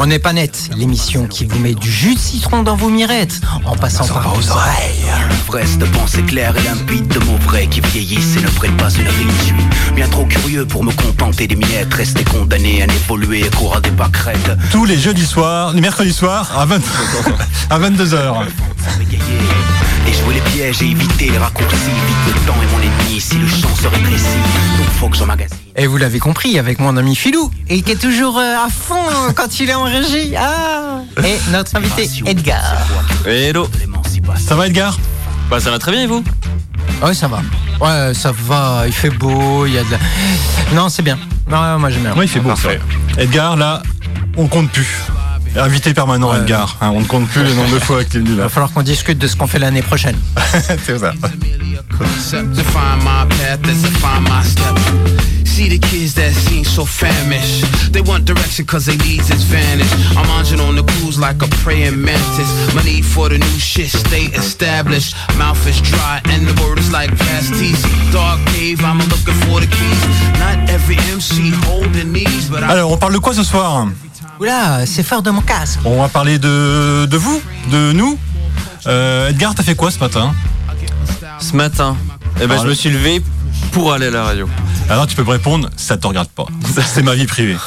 On n'est pas net, l'émission qui vous met du jus de citron dans vos mirettes, en passant par vos oreilles. Fraise de pensée claire et limpide de mots vrais qui vieillissent et ne prennent pas une suis bien trop curieux pour me contenter des miettes, rester condamné à n'évoluer à cours à des pâquerettes. Tous les jeudis soirs, les mercredis soirs, à, 20 à 22h. Et jouer les pièges et éviter les raccourcis. Vite le temps est mon ennemi si le champ se rétrécit. Donc faut que j'emmagasine. Et vous l'avez compris avec mon ami Philou, et qui est toujours euh, à fond euh, quand il est en régie. Ah et notre invité Edgar. Hello. Ça va Edgar? Bah ça va très bien et vous? Ouais, ça va. Ouais, ça va. Il fait beau. Il y a de la. Non, c'est bien. Ouais, moi j'aime bien. Oui, il fait beau. Parfait. Edgar, là, on compte plus. Invité permanent, Ouais. Edgar. hein, on ne compte plus le nombre de fois que tu es venu Il là. va falloir qu'on discute de ce qu'on fait l'année prochaine. C'est ça. concept to find my path as to find my step. See the kids that seem so famished. They want direction cause their needs is vanished. I'm munching on the clues like a praying mantis. My need for the new shit stay established. Mouth is dry and the word is like pasties. Dark cave, I'm looking for the keys. Not every MC holding these, but I Alors, on parle de quoi ce soir? Oula, c'est fort de mon casque. On va parler de, de vous, de nous. Euh, Edgar, t'as fait quoi ce matin? Ce matin, eh ben, je me suis levé pour aller à la radio. Alors, tu peux me répondre, ça te regarde pas. C'est ma vie privée.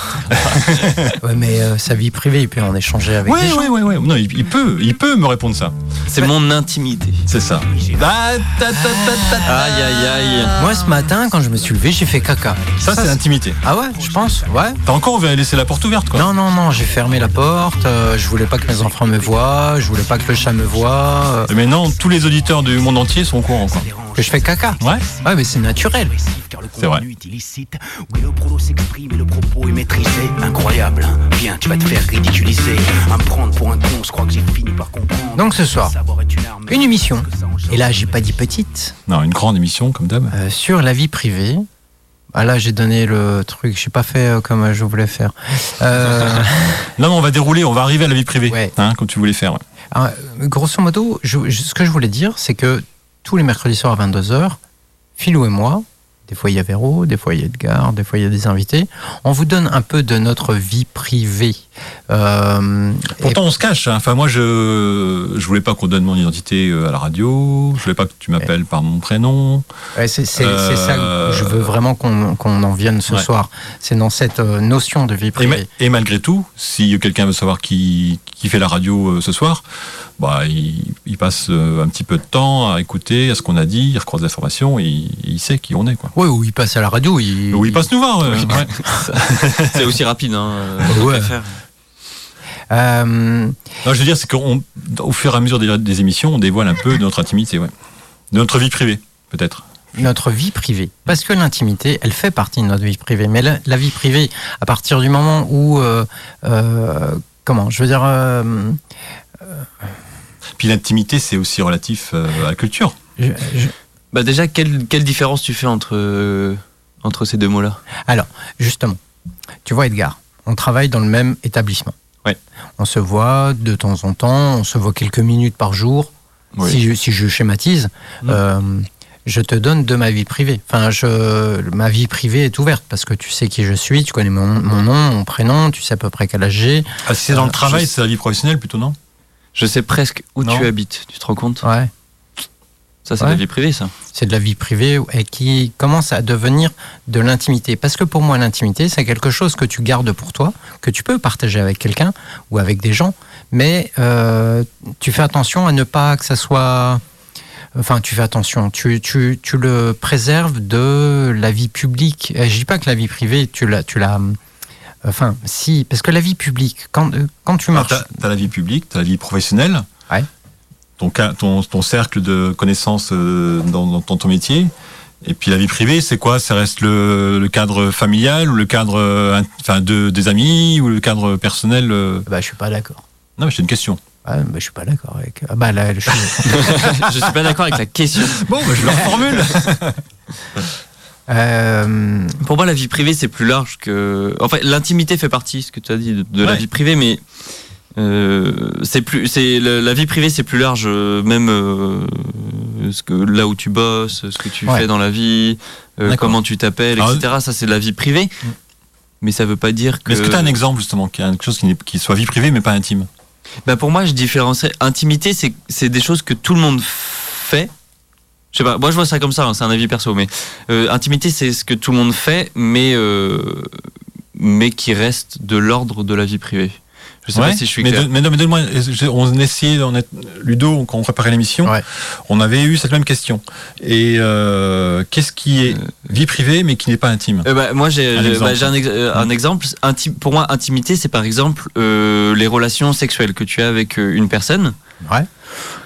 Ouais, mais euh, sa vie privée, il peut en échanger avec Ouais, des gens. ouais, ouais, ouais. Non, il, il peut, il peut me répondre ça. C'est mon intimité. C'est ça. Ah, ta, ta, ta, ta, ta. Aïe aïe aïe. Moi, ce matin, quand je me suis levé, j'ai fait caca. Ça, c'est l'intimité. Ah ouais, je pense. Ouais. T'as encore laissé la porte ouverte, quoi. Non, non, non, j'ai fermé la porte. euh, je voulais pas que mes enfants me voient. Je voulais pas que le chat me voie. euh, Mais non, tous les auditeurs du monde entier sont au courant, quoi. Que je fais caca. Ouais. Ouais, mais c'est naturel. C'est vrai. contenu est illicite. Oui, le prono s'exprime et le propos est maîtrisé. Incroyable, hein. Viens, tu vas te faire ridiculiser. À me prendre pour un con, je crois que j'ai fini par comprendre. Donc ce soir, une mais émission. Et là, j'ai pas dit petite. Non, une grande émission, comme d'hab. euh, sur la vie privée. Ah là, j'ai donné le truc. J'ai pas fait euh, comme euh, je voulais faire. Euh, Non, non, on va dérouler, on va arriver à la vie privée, Ouais. hein, comme tu voulais faire. ouais. alors, euh, grosso modo, je- je- ce que je voulais dire, c'est que tous les mercredis soirs à 22h, Philou et moi, des fois il y a Véro, des fois il y a Edgar, des fois il y a des invités, on vous donne un peu de notre vie privée. Euh, Pourtant, on se cache. hein. Enfin, moi, je je voulais pas qu'on donne mon identité euh, à la radio. Je voulais pas que tu m'appelles par mon prénom. Ouais, c'est c'est- Euh, c'est ça que je veux vraiment qu'on qu'on en vienne ce Ouais. soir. C'est dans cette notion de vie Et, privée. ma- et malgré tout, si quelqu'un veut savoir qui, qui fait la radio euh, ce soir, bah, il, il passe euh, un petit peu de temps à écouter à ce qu'on a dit, il recroise l'information et il, il sait qui on est. Quoi. Oui, ou il passe à la radio. Il, Ou il passe nous voir. euh, ouais. C'est aussi rapide, hein. Ouais. Euh, Non, je veux dire, c'est qu'au fur et à mesure des, des émissions, on dévoile un peu de notre intimité, ouais. de notre vie privée, peut-être. notre vie privée. Parce que l'intimité, elle fait partie de notre vie privée. Mais la, la vie privée, à partir du moment où... euh, euh, comment Je veux dire... euh, Puis l'intimité, c'est aussi relatif euh, à la culture. je- je- Bah déjà, quelle, quelle différence tu fais entre, euh, entre ces deux mots-là? Alors, justement, tu vois Edgar, on travaille dans le même établissement. Ouais. On se voit de temps en temps, on se voit quelques minutes par jour. Oui. Si, je, si je schématise, Mm. euh, je te donne de ma vie privée. Enfin, je, ma vie privée est ouverte parce que tu sais qui je suis, tu connais mon, mon nom, mon prénom, tu sais à peu près quel âge j'ai. Ah, si c'est dans Euh, le travail, je- c'est la vie professionnelle plutôt, non? Je sais presque où Non. tu habites, tu te rends compte? Ouais. Ça, c'est Ouais. la vie privée, ça. c'est de la vie privée et qui commence à devenir de l'intimité. Parce que pour moi, l'intimité, c'est quelque chose que tu gardes pour toi, que tu peux partager avec quelqu'un ou avec des gens, mais euh, tu fais attention à ne pas que ça soit... Enfin, tu fais attention, tu, tu, tu le préserves de la vie publique. Et je dis pas que la vie privée, tu la... Tu la Enfin, si, parce que la vie publique, quand, euh, quand tu Alors, marches... T'as as la vie publique, t'as la vie professionnelle. Ouais. Ton, ton, ton cercle de connaissances euh, dans, dans ton, métier. Et puis la vie privée, c'est quoi? Ça reste le, le cadre familial ou le cadre euh, enfin, de, des amis ou le cadre personnel euh? Bah, je suis pas d'accord. Non, mais c'est une question. Ah, bah, je suis pas d'accord avec... Ah, bah, là, je suis... je suis pas d'accord avec la question. Bon, bah, je le reformule. Euh, Pour moi, la vie privée, c'est plus large que. Enfin, l'intimité fait partie, ce que tu as dit, de, de la Ouais. vie privée, mais euh, c'est plus, c'est la, la vie privée, c'est plus large, euh, même euh, ce que là où tu bosses, ce que tu Ouais. fais dans la vie, comment tu t'appelles, Alors, etc. Ça, c'est de la vie privée. mais ça veut pas dire que. Est-ce que tu as un exemple justement, qui a quelque chose qui, soit vie privée mais pas intime? Bah pour moi, je différencierais. Intimité, c'est c'est des choses que tout le monde fait. Je sais pas. Moi, je vois ça comme ça. hein, c'est un avis perso, mais intimité, c'est ce que tout le monde fait, mais mais qui reste de l'ordre de la vie privée. Je sais Ouais, pas si je suis mais, clair. de- mais non, mais donne-moi, j'ai- on essayait, on est, Ludo, quand on préparait l'émission, Ouais. on avait eu cette même question. Et euh, qu'est-ce qui est vie privée mais qui n'est pas intime? Euh, bah, moi, j'ai Un exemple. bah, j'ai un, ex- euh, un exemple. Pour moi, intimité, c'est par exemple euh, les relations sexuelles que tu as avec euh, une personne. Ouais.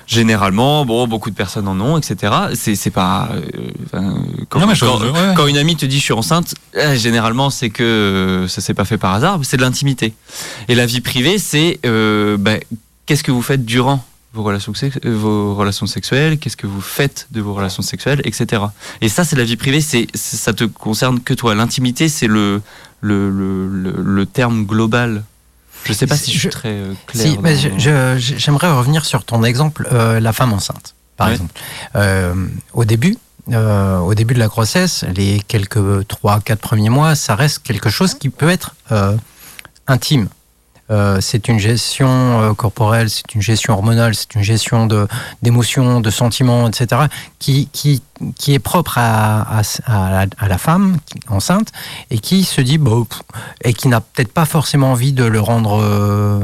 Généralement, bon, beaucoup de personnes en ont, etc. C'est c'est pas. euh, quand, Non, quand- ouais. quand une amie te dit je suis enceinte, euh, généralement c'est que euh, ça s'est pas fait par hasard, c'est de l'intimité. Et la vie privée, c'est euh, bah, qu'est-ce que vous faites durant vos relations, euh, vos relations sexuelles, qu'est-ce que vous faites de vos relations sexuelles, etc. Et ça, c'est la vie privée, c'est c'est- ça te concerne que toi. L'intimité, c'est le le, le, le- le terme global. Je sais pas si je suis Je- très euh, clair. Si, mais dans- je- je- j'aimerais revenir sur ton exemple, euh, la femme enceinte, par exemple. Euh, au début, euh, au début de la grossesse, les quelques 3 quatre premiers mois, ça reste quelque chose qui peut être euh, intime. Euh, c'est une gestion euh, corporelle, c'est une gestion hormonale, c'est une gestion d'émotions, de sentiments, etc. qui qui qui est propre à à, à la, à la femme qui- enceinte et qui se dit bon pff, et qui n'a peut-être pas forcément envie de le rendre euh,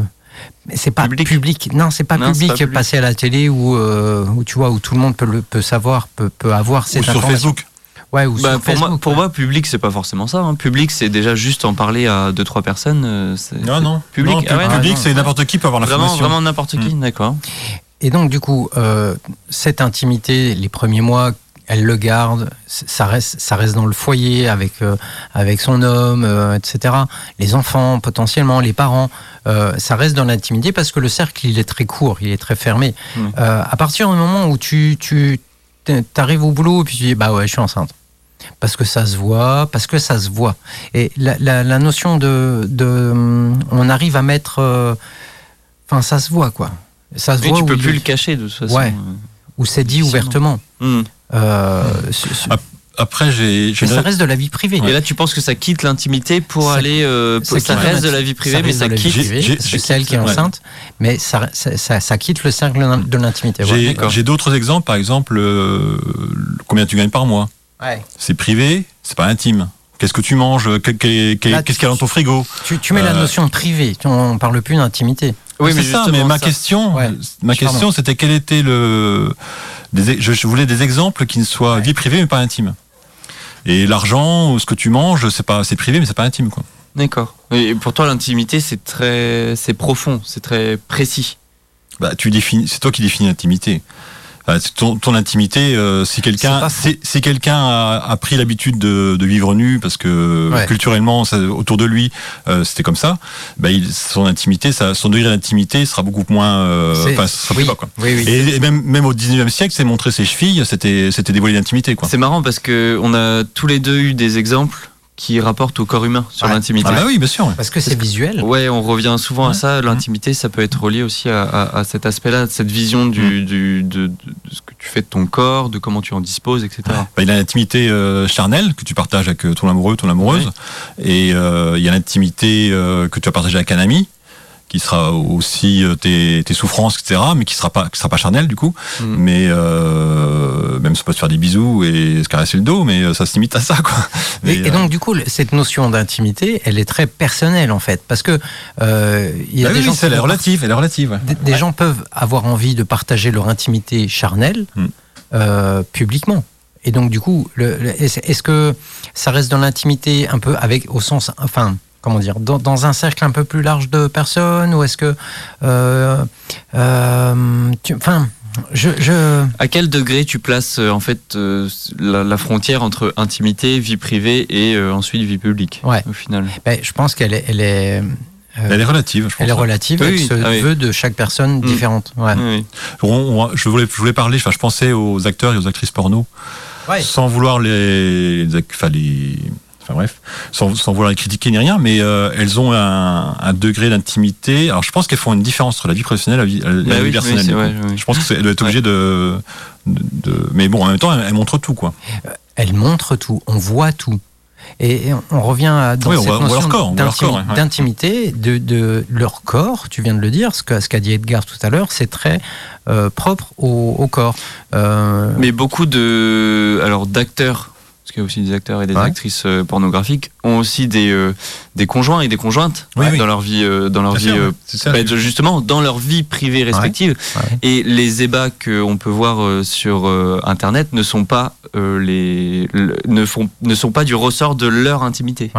c'est pas Public. public. Non, c'est pas pas public. passer à la télé où, euh, où tu vois où tout le monde peut le peut savoir, peut, peut avoir Ou cette sur. Facebook Ouais, ou Bah, sur pour, moi, pour moi, public, c'est pas forcément ça. hein. Public, c'est déjà juste en parler à deux trois personnes. euh, Non, non. Public, Non, ah ouais, public, non. c'est n'importe qui peut avoir Vraiment, l'information. vraiment n'importe qui, d'accord. Et donc, du coup, euh, cette intimité, les premiers mois, elle le garde, ça reste, ça reste dans le foyer avec, euh, avec son homme, euh, etc. Les enfants, potentiellement, les parents, euh, ça reste dans l'intimité parce que le cercle, il est très court, il est très fermé. Mm. Euh, à partir du moment où tu, tu arrives au boulot et puis tu dis, bah ouais, je suis enceinte. Parce que ça se voit, parce que ça se voit. Et la, la, la notion de, de. hum, On arrive à mettre. euh, Enfin, ça se voit, quoi. Ça se Oui, voit tu peux plus est- le cacher de toute façon. Ouais. où c'est dit ouvertement. Hmm. Euh, ce- ce- Après, j'ai. mais ça reste de la vie privée. Et là, tu penses que ça quitte l'intimité pour Ça- aller. euh, ça ça, reste de la vie privée, ça mais ça quitte. c'est elle qui est ouais. enceinte, mais ça, ça, ça- ça quitte le cercle de l'intimité. J'ai d'autres exemples, par exemple, euh, combien tu gagnes par mois? Ouais. C'est privé, c'est pas intime. Qu'est-ce que tu manges que- Là, Qu'est-ce qu'il y a dans ton frigo Tu, tu mets la Euh, notion de privé, on parle plus d'intimité. Oui, mais c'est ça, mais ma ça- question, Ouais. ma Pardon. question, c'était quel était le. des- je, je voulais des exemples qui ne soient Ouais. vie privée mais pas intime. Et l'argent, ou ce que tu manges, c'est pas, c'est privé mais c'est pas intime quoi. D'accord. Et pour toi, l'intimité, c'est très, c'est profond, c'est très précis. Bah, tu définis, c'est toi qui définis l'intimité. C'est ton, ton intimité, euh, si quelqu'un, si, si quelqu'un a, a pris l'habitude de, de vivre nu parce que Ouais. culturellement, ça, autour de lui, euh, c'était comme ça, bah, il, son intimité, ça, son degré d'intimité sera beaucoup moins, euh, enfin, ça sera oui, plus bas, quoi. oui, oui. Et, et même, même au 19e siècle, c'est montrer ses chevilles, c'était, c'était dévoiler l'intimité, quoi. C'est marrant parce que on a tous les deux eu des exemples qui rapportent au corps humain sur Ouais. l'intimité. Ah bah oui, bien sûr. Parce que c'est visuel. Ouais, on revient souvent à ça. L'intimité, ça peut être relié aussi à, à- à cet aspect-là, cette vision du, du- de, ce que tu fais de ton corps, de comment tu en disposes, etc. Bah, il y a l'intimité euh, charnelle que tu partages avec euh, ton amoureux, ton amoureuse, et euh, il y a l'intimité euh, que tu as partagée avec un ami qui sera aussi euh, tes, tes souffrances, etc., mais qui sera pas, qui sera pas charnel du coup. Mm. Mais euh, même ça peut se faire des bisous et se caresser le dos, mais euh, ça se limite à ça, quoi. Et, Mais, et euh, donc, du coup, cette notion d'intimité, elle est très personnelle, en fait. Parce que euh, il y a bah des oui, gens elle est relative, elle est relative. ouais. des, des gens peuvent avoir envie de partager leur intimité charnelle euh, publiquement. Et donc, du coup, est-ce que ça reste dans l'intimité un peu avec, au sens, enfin, comment dire, dans, dans un cercle un peu plus large de personnes Ou est-ce que. euh, euh, tu- Enfin, je. je À quel degré tu places euh, en fait euh, la, la frontière entre intimité, vie privée et euh, ensuite vie publique Ouais. au final? Ben, je pense qu'elle est. Elle est euh, Elle est relative, je pense. elle est relative, Oui, elle oui. se Ah oui. veut de chaque personne Hmm. différente. Ouais. Oui. On- on- je, voulais, je voulais parler, enfin, je pensais aux acteurs et aux actrices porno, Ouais. sans vouloir les, les, enfin, les- enfin, bref, sans, sans vouloir les critiquer ni rien, mais euh, elles ont un, un degré d'intimité. Alors je pense qu'elles font une différence entre la vie professionnelle et la vie, Bah oui, personnelle. vrai, oui. Je pense qu'elles doivent être obligées de, de, de- mais bon, en même temps, elles, elles montrent tout, quoi. Elle montre tout, on voit tout. Et on- revient à dans Oui, on cette voit- on voit notion leur corps, on voit leur d'intimi- corps, ouais, d'intimité, de, de leur corps. Tu viens de le dire, ce qu'a ce qu'a dit Edgar tout à l'heure, c'est très euh, propre au, au corps. Euh, Mais beaucoup de alors d'acteurs, parce qu'il y a aussi des acteurs et des Ouais. actrices euh, pornographiques, ont aussi des euh, des conjoints et des conjointes Oui, oui. dans leur vie euh, dans leur Bien vie sûr, c'est ça. bah, justement dans leur vie privée respective. ouais. Et les ébats qu'on peut voir sur internet ne sont pas les le- ne font ne sont pas du ressort de leur intimité.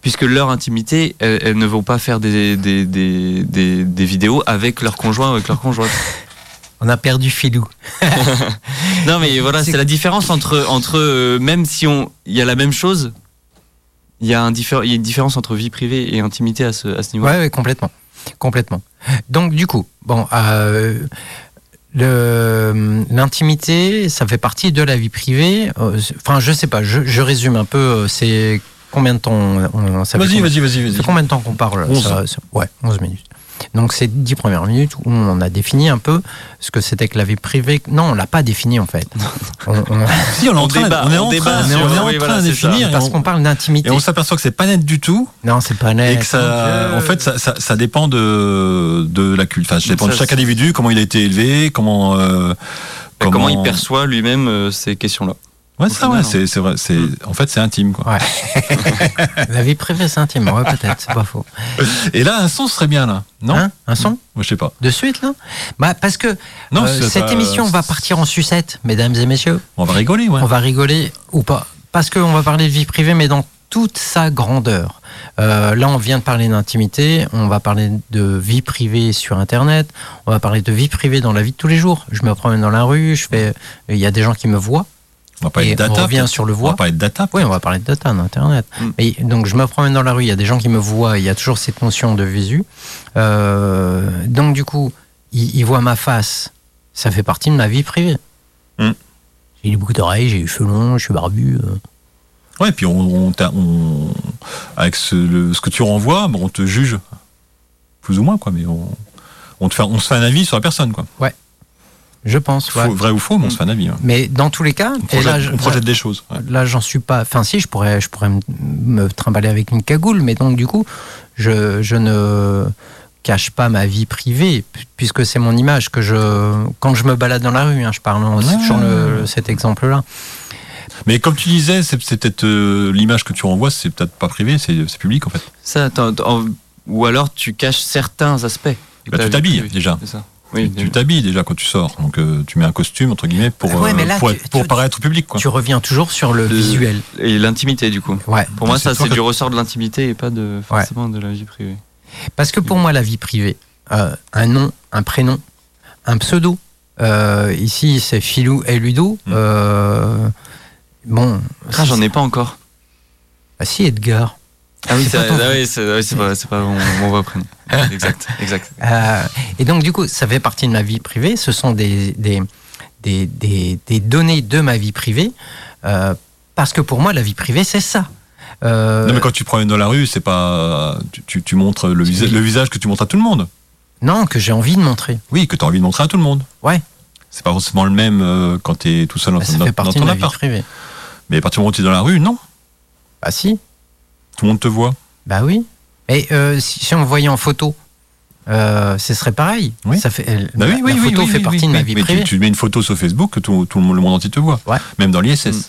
Puisque leur intimité, elles, elles ne vont pas faire des, des, des, des, des vidéos avec leur conjoint, avec leur conjointe. On a perdu Filou. Non, mais voilà, C'est- la différence entre, entre euh, même si on, il y a la même chose, il y a un diffé- il y a une différence entre vie privée et intimité à ce, à ce niveau. Ouais, ouais, complètement. Complètement. Donc, du coup, bon, euh, le- l'intimité, ça fait partie de la vie privée. Euh, Enfin, je sais pas, je, je résume un peu. C'est combien de temps on, on- Vas-y, vas-y, vas-y, fait combien de temps qu'on parle 11. ça- ça- Ouais, 11 minutes. Donc, c'est 10 premières minutes où on a défini un peu ce que c'était que la vie privée. Non, on l'a pas défini en fait. On- on- Si, on est en On train, débat, on est on en débat train, on est en oui, train voilà, de définir parce on- qu'on parle d'intimité. et on s'aperçoit que c'est pas net du tout Non, c'est pas net. et que ça, Dieu. en fait, ça, ça, ça dépend de, de la culte. Enfin, ça dépend de chaque individu, comment il a été élevé, comment, euh, Comment, il perçoit lui-même euh, ces questions-là. Ouais, ça, ouais, final, c'est, c'est vrai. C'est, en fait, c'est intime, quoi. La vie privée, c'est intime. Ouais, peut-être, c'est pas faux. Et là, un son serait bien, là. Non? Hein un son Moi, je sais pas. De suite, là? Bah, Parce que Non, euh, cette pas- émission va partir en sucette, mesdames et messieurs. On va rigoler, ouais. On va rigoler ou pas. Parce qu'on va parler de vie privée, mais dans toute sa grandeur. Euh, là, on vient de parler d'intimité, on va parler de vie privée sur Internet, on va parler de vie privée dans la vie de tous les jours. Je me promène dans la rue, je fais, il y a des gens qui me voient, On va parler et de data. on revient sur le On va parler de data. Oui, on va parler de data, d'Internet. Mm. Et donc, je me promène dans la rue, il y a des gens qui me voient, il y a toujours cette notion de visu. Euh, donc, du coup, ils, ils voient ma face. Ça fait partie de ma vie privée. Mm. J'ai des boucles d'oreilles, j'ai les cheveux longs, je suis barbu. euh. Ouais, puis on, on, t'a- on- avec ce, le- ce que tu renvoies, on te juge plus ou moins, quoi. Mais on, on te fait, on se fait un avis sur la personne, quoi. Je pense, Faux- ouais. Vrai ou faux, mais on se fait un avis. hein. Mais dans tous les cas, On et projette, là, je- on projette des choses. ouais. là, j'en suis pas. Enfin, si, je pourrais, je pourrais me- me trimballer avec une cagoule, mais donc, du coup, je, je ne cache pas ma vie privée, pu- puisque c'est mon image que je. Quand je me balade dans la rue, hein, je parle en- Ouais. toujours le- cet exemple-là. Mais comme tu disais, c'est, peut-être euh, l'image que tu renvoies, c'est peut-être pas privé, c'est, public en fait. Ça, ou alors tu caches certains aspects. Bah, tu t'habilles, déjà. C'est ça. Oui, tu t'habilles déjà quand tu sors, donc euh, tu mets un costume entre guillemets pour, Ouais, euh, mais là, pour, tu- être- pour tu- paraître au public, quoi. Tu reviens toujours sur le De- visuel. Et l'intimité, du coup. Ouais. Pour moi, ça, c'est que- du ressort de l'intimité et pas de forcément de la vie privée. Parce que pour moi, la vie privée, euh, un nom, un prénom, un pseudo. euh, ici, c'est Philou et Ludo. Mm. euh, bon. Ah, j'en ai pas encore. Ah, si, Edgar. Ah oui, C'est pas ah oui, c'est- oui, c'est pas, c'est pas mon, mon vrai prénom. Exact, exact. Euh, et donc, du coup, ça fait partie de ma vie privée. Ce sont des, des, des, des, des données de ma vie privée. euh, parce que pour moi, la vie privée, c'est ça. Euh, Non, mais quand tu promènes dans la rue, c'est pas. Tu, tu, tu montres le, visa- le visage que tu montres à tout le monde. non, que j'ai envie de montrer. Oui, que tu as envie de montrer à tout le monde. Ouais. C'est pas forcément le même euh, quand tu es tout seul dans, Bah, ça dans- fait dans partie de ton ma vie appart. privée. Mais à partir du moment où tu es dans la rue, non. Bah, si. Tout le monde te voit. Bah oui. Et euh, si, si on me voyait en photo, euh, ce serait pareil. Oui. Ça fait, Bah la, oui, oui, la photo fait partie de ma vie Mais privée. tu, tu mets une photo sur Facebook que tout, tout le monde entier te voit. Ouais. Même dans l'ISS. Mm.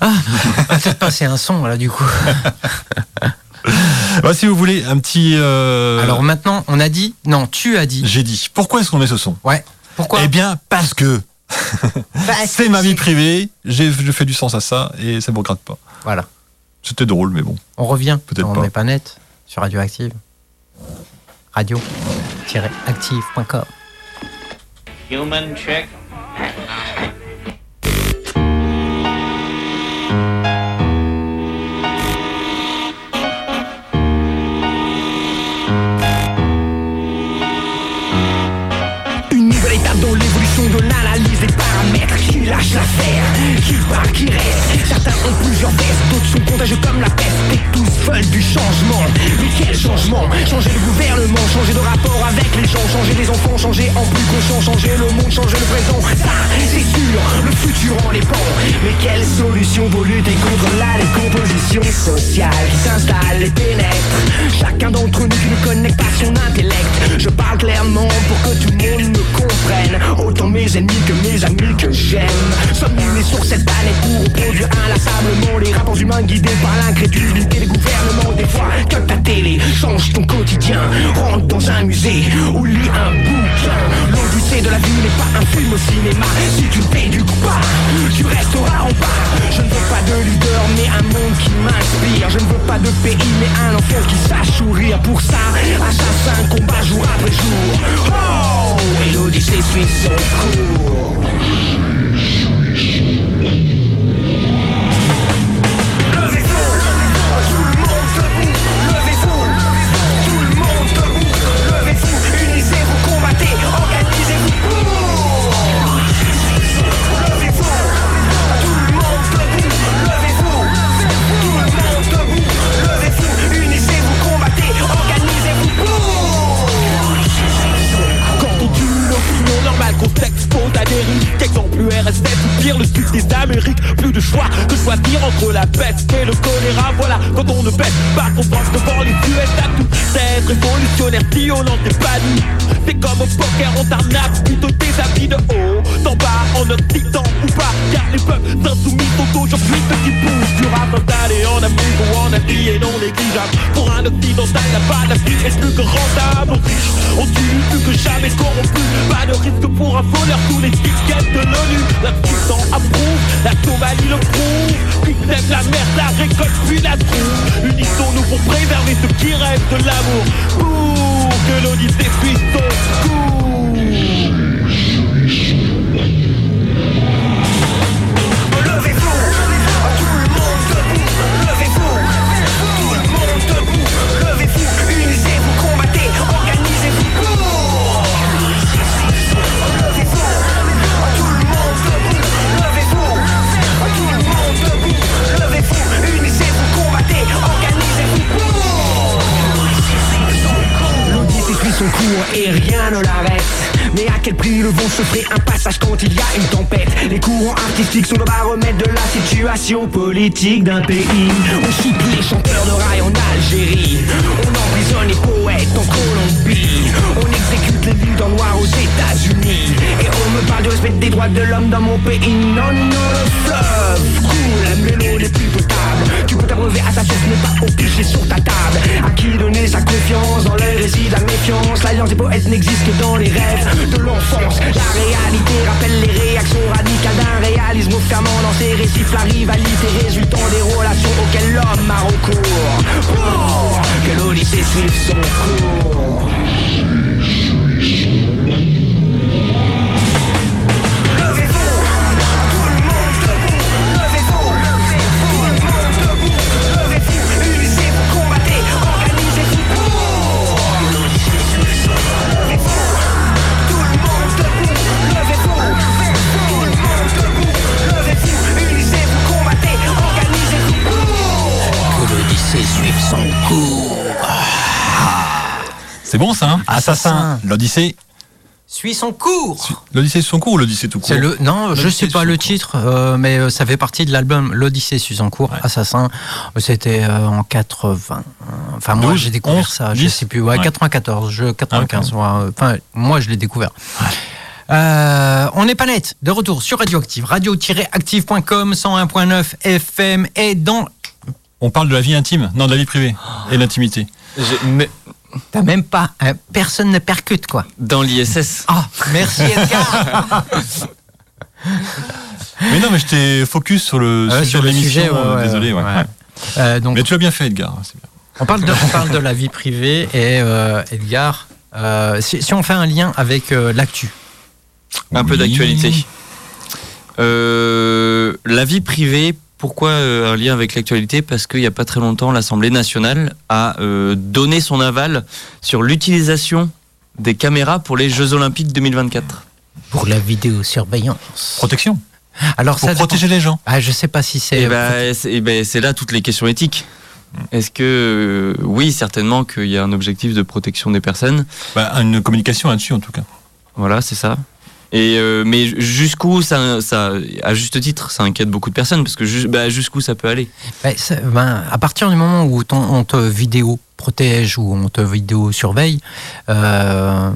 Ah, peut-être passer un son là du coup. Bah, si vous voulez, un petit. euh, Alors maintenant, on a dit, non, tu as dit. j'ai dit, pourquoi est-ce qu'on met ce son? Ouais. Pourquoi? Eh bien, parce que c'est ma vie privée, je fais du sens à ça et ça me regrette pas. Voilà. C'était drôle, mais bon. On revient. Peut-être on pas. n'est pas net sur Radioactive. Radio-active.com. Human check. Lâche l'affaire, qui part, qui reste. Certains ont plusieurs vestes, d'autres sont contagieux comme la peste du changement. Mais quel changement Changer de gouvernement, changer de rapport avec les gens, changer les enfants, changer en plus conscient, changer le monde, changer le présent. Ça, c'est sûr, le futur en dépend. Mais quelle solution pour lutter contre la décomposition sociale qui s'installe et pénètre? Chacun d'entre nous qui ne connecte pas son intellect. Je parle clairement pour que tout le monde me comprenne. Autant mes ennemis que mes amis que j'aime. Sommes-nous sur cette planète pour produire inlassablement les rapports humains guidés par l'incrédulité des gouvernements. Des fois, que ta télé change ton quotidien. Rentre dans un musée ou lis un bouquin. L'odyssée de la vie n'est pas un film au cinéma. Si tu coup pas, tu resteras en bas. Je ne veux pas de leader, mais un monde qui m'inspire. Je ne veux pas de pays, mais un enfant qui sache sourire. Pour ça, assassin combat jour après jour. Oh, et l'odyssée suit son cours. T'expose à Exemple URSS ou pire le sud des Plus de choix que choisir entre la peste et le choléra. Voilà, quand on ne baisse pas, qu'on pense devant les US à tout C'est révolutionnaire, violent et banni C'est comme au poker, on t'arnaque plutôt tes habits de haut. D'en bas, en occident ou pas Car les peuples insoumis sont aujourd'hui ceux qui poussent Du rap installé en Afrique ou en Asie et non négligeable. Pour un occidental, là-bas, la vie est plus que rentable. On on tue plus que jamais corrompu De risque pour un voleur, tous les tickets de l'ONU. La puissance approuve, la Somalie le prouve. Sème la merde, la récolte puis la trouve. Unissons-nous pour préserver ce qui reste de l'amour. Pour que l'Odyssée puisse son cours et rien ne l'arrête. Mais à quel prix le vent se ferait un passage quand il y a une tempête? Les courants artistiques sont le baromètre de la situation politique d'un pays. On supplie les chanteurs de rail en Algérie. On emprisonne les poètes en Colombie. On exécute les luttes en noir aux États-Unis. Et on me parle du respect des droits de l'homme dans mon pays. Non, non, le coule, mais l'eau n'est plus potable. Tu peux t'abreuver à sa source mais pas au pichet sur ta table. À qui donner sa confiance dans le récit de la méfiance? L'alliance des poètes n'existe que dans les rêves de l'enfance. La réalité rappelle les réactions radicales d'un réalisme fermant dans ses récifs La rivalité résultant des relations auxquelles l'homme a recours. Pour que l'Odyssée suive son cours Suive son cours. C'est bon ça, hein Assassin. L'Odyssée. Suis son cours L'Odyssée son cours ou l'Odyssée tout court le non, je L'Odyssée sais pas suit le son titre, euh, mais euh, ça fait partie de l'album L'Odyssée suit en cours, Assassin. C'était euh, en 80. Enfin moi 12, j'ai découvert 11, ça, je 10. sais plus, ouais, Ouais. 94, je 95. Ah, ouais, Enfin moi je l'ai découvert. Euh, on n'est pas net, de retour sur Radioactive, radio-active.com, 101.9 FM et dans... On parle de la vie intime, non de la vie privée et l'intimité. Mais T'as même pas... hein, personne ne percute quoi. dans l'ISS, Ah, merci Edgar Mais non, mais j'étais focus sur le Ouais, sujet de l'émission. ouais, euh, ouais, désolé. ouais. ouais. Ouais. Euh, donc, Mais tu l'as bien fait, Edgar. c'est bien. On parle de, on parle de la vie privée et euh, Edgar, euh, si, si on fait un lien avec euh, l'actu. un peu d'actualité. Euh, la vie privée, pourquoi euh, un lien avec l'actualité? Parce qu'il n'y a pas très longtemps, l'Assemblée nationale a euh, donné son aval sur l'utilisation des caméras pour les Jeux Olympiques 2024. Pour la vidéosurveillance. Protection. Alors pour ça dépend. protéger les gens. Ah, je sais pas si c'est. Ben, c'est eh ben, c'est là toutes les questions éthiques. Est-ce que euh, oui, certainement qu'il y a un objectif de protection des personnes? Bah, une communication là-dessus en tout cas. Voilà, c'est ça. Et euh, mais jusqu'où ça, ça, à juste titre, ça inquiète beaucoup de personnes parce que ju- bah, jusqu'où ça peut aller? C'est- ben, à partir du moment où ton- on te vidéo protège ou on te vidéo surveille, euh,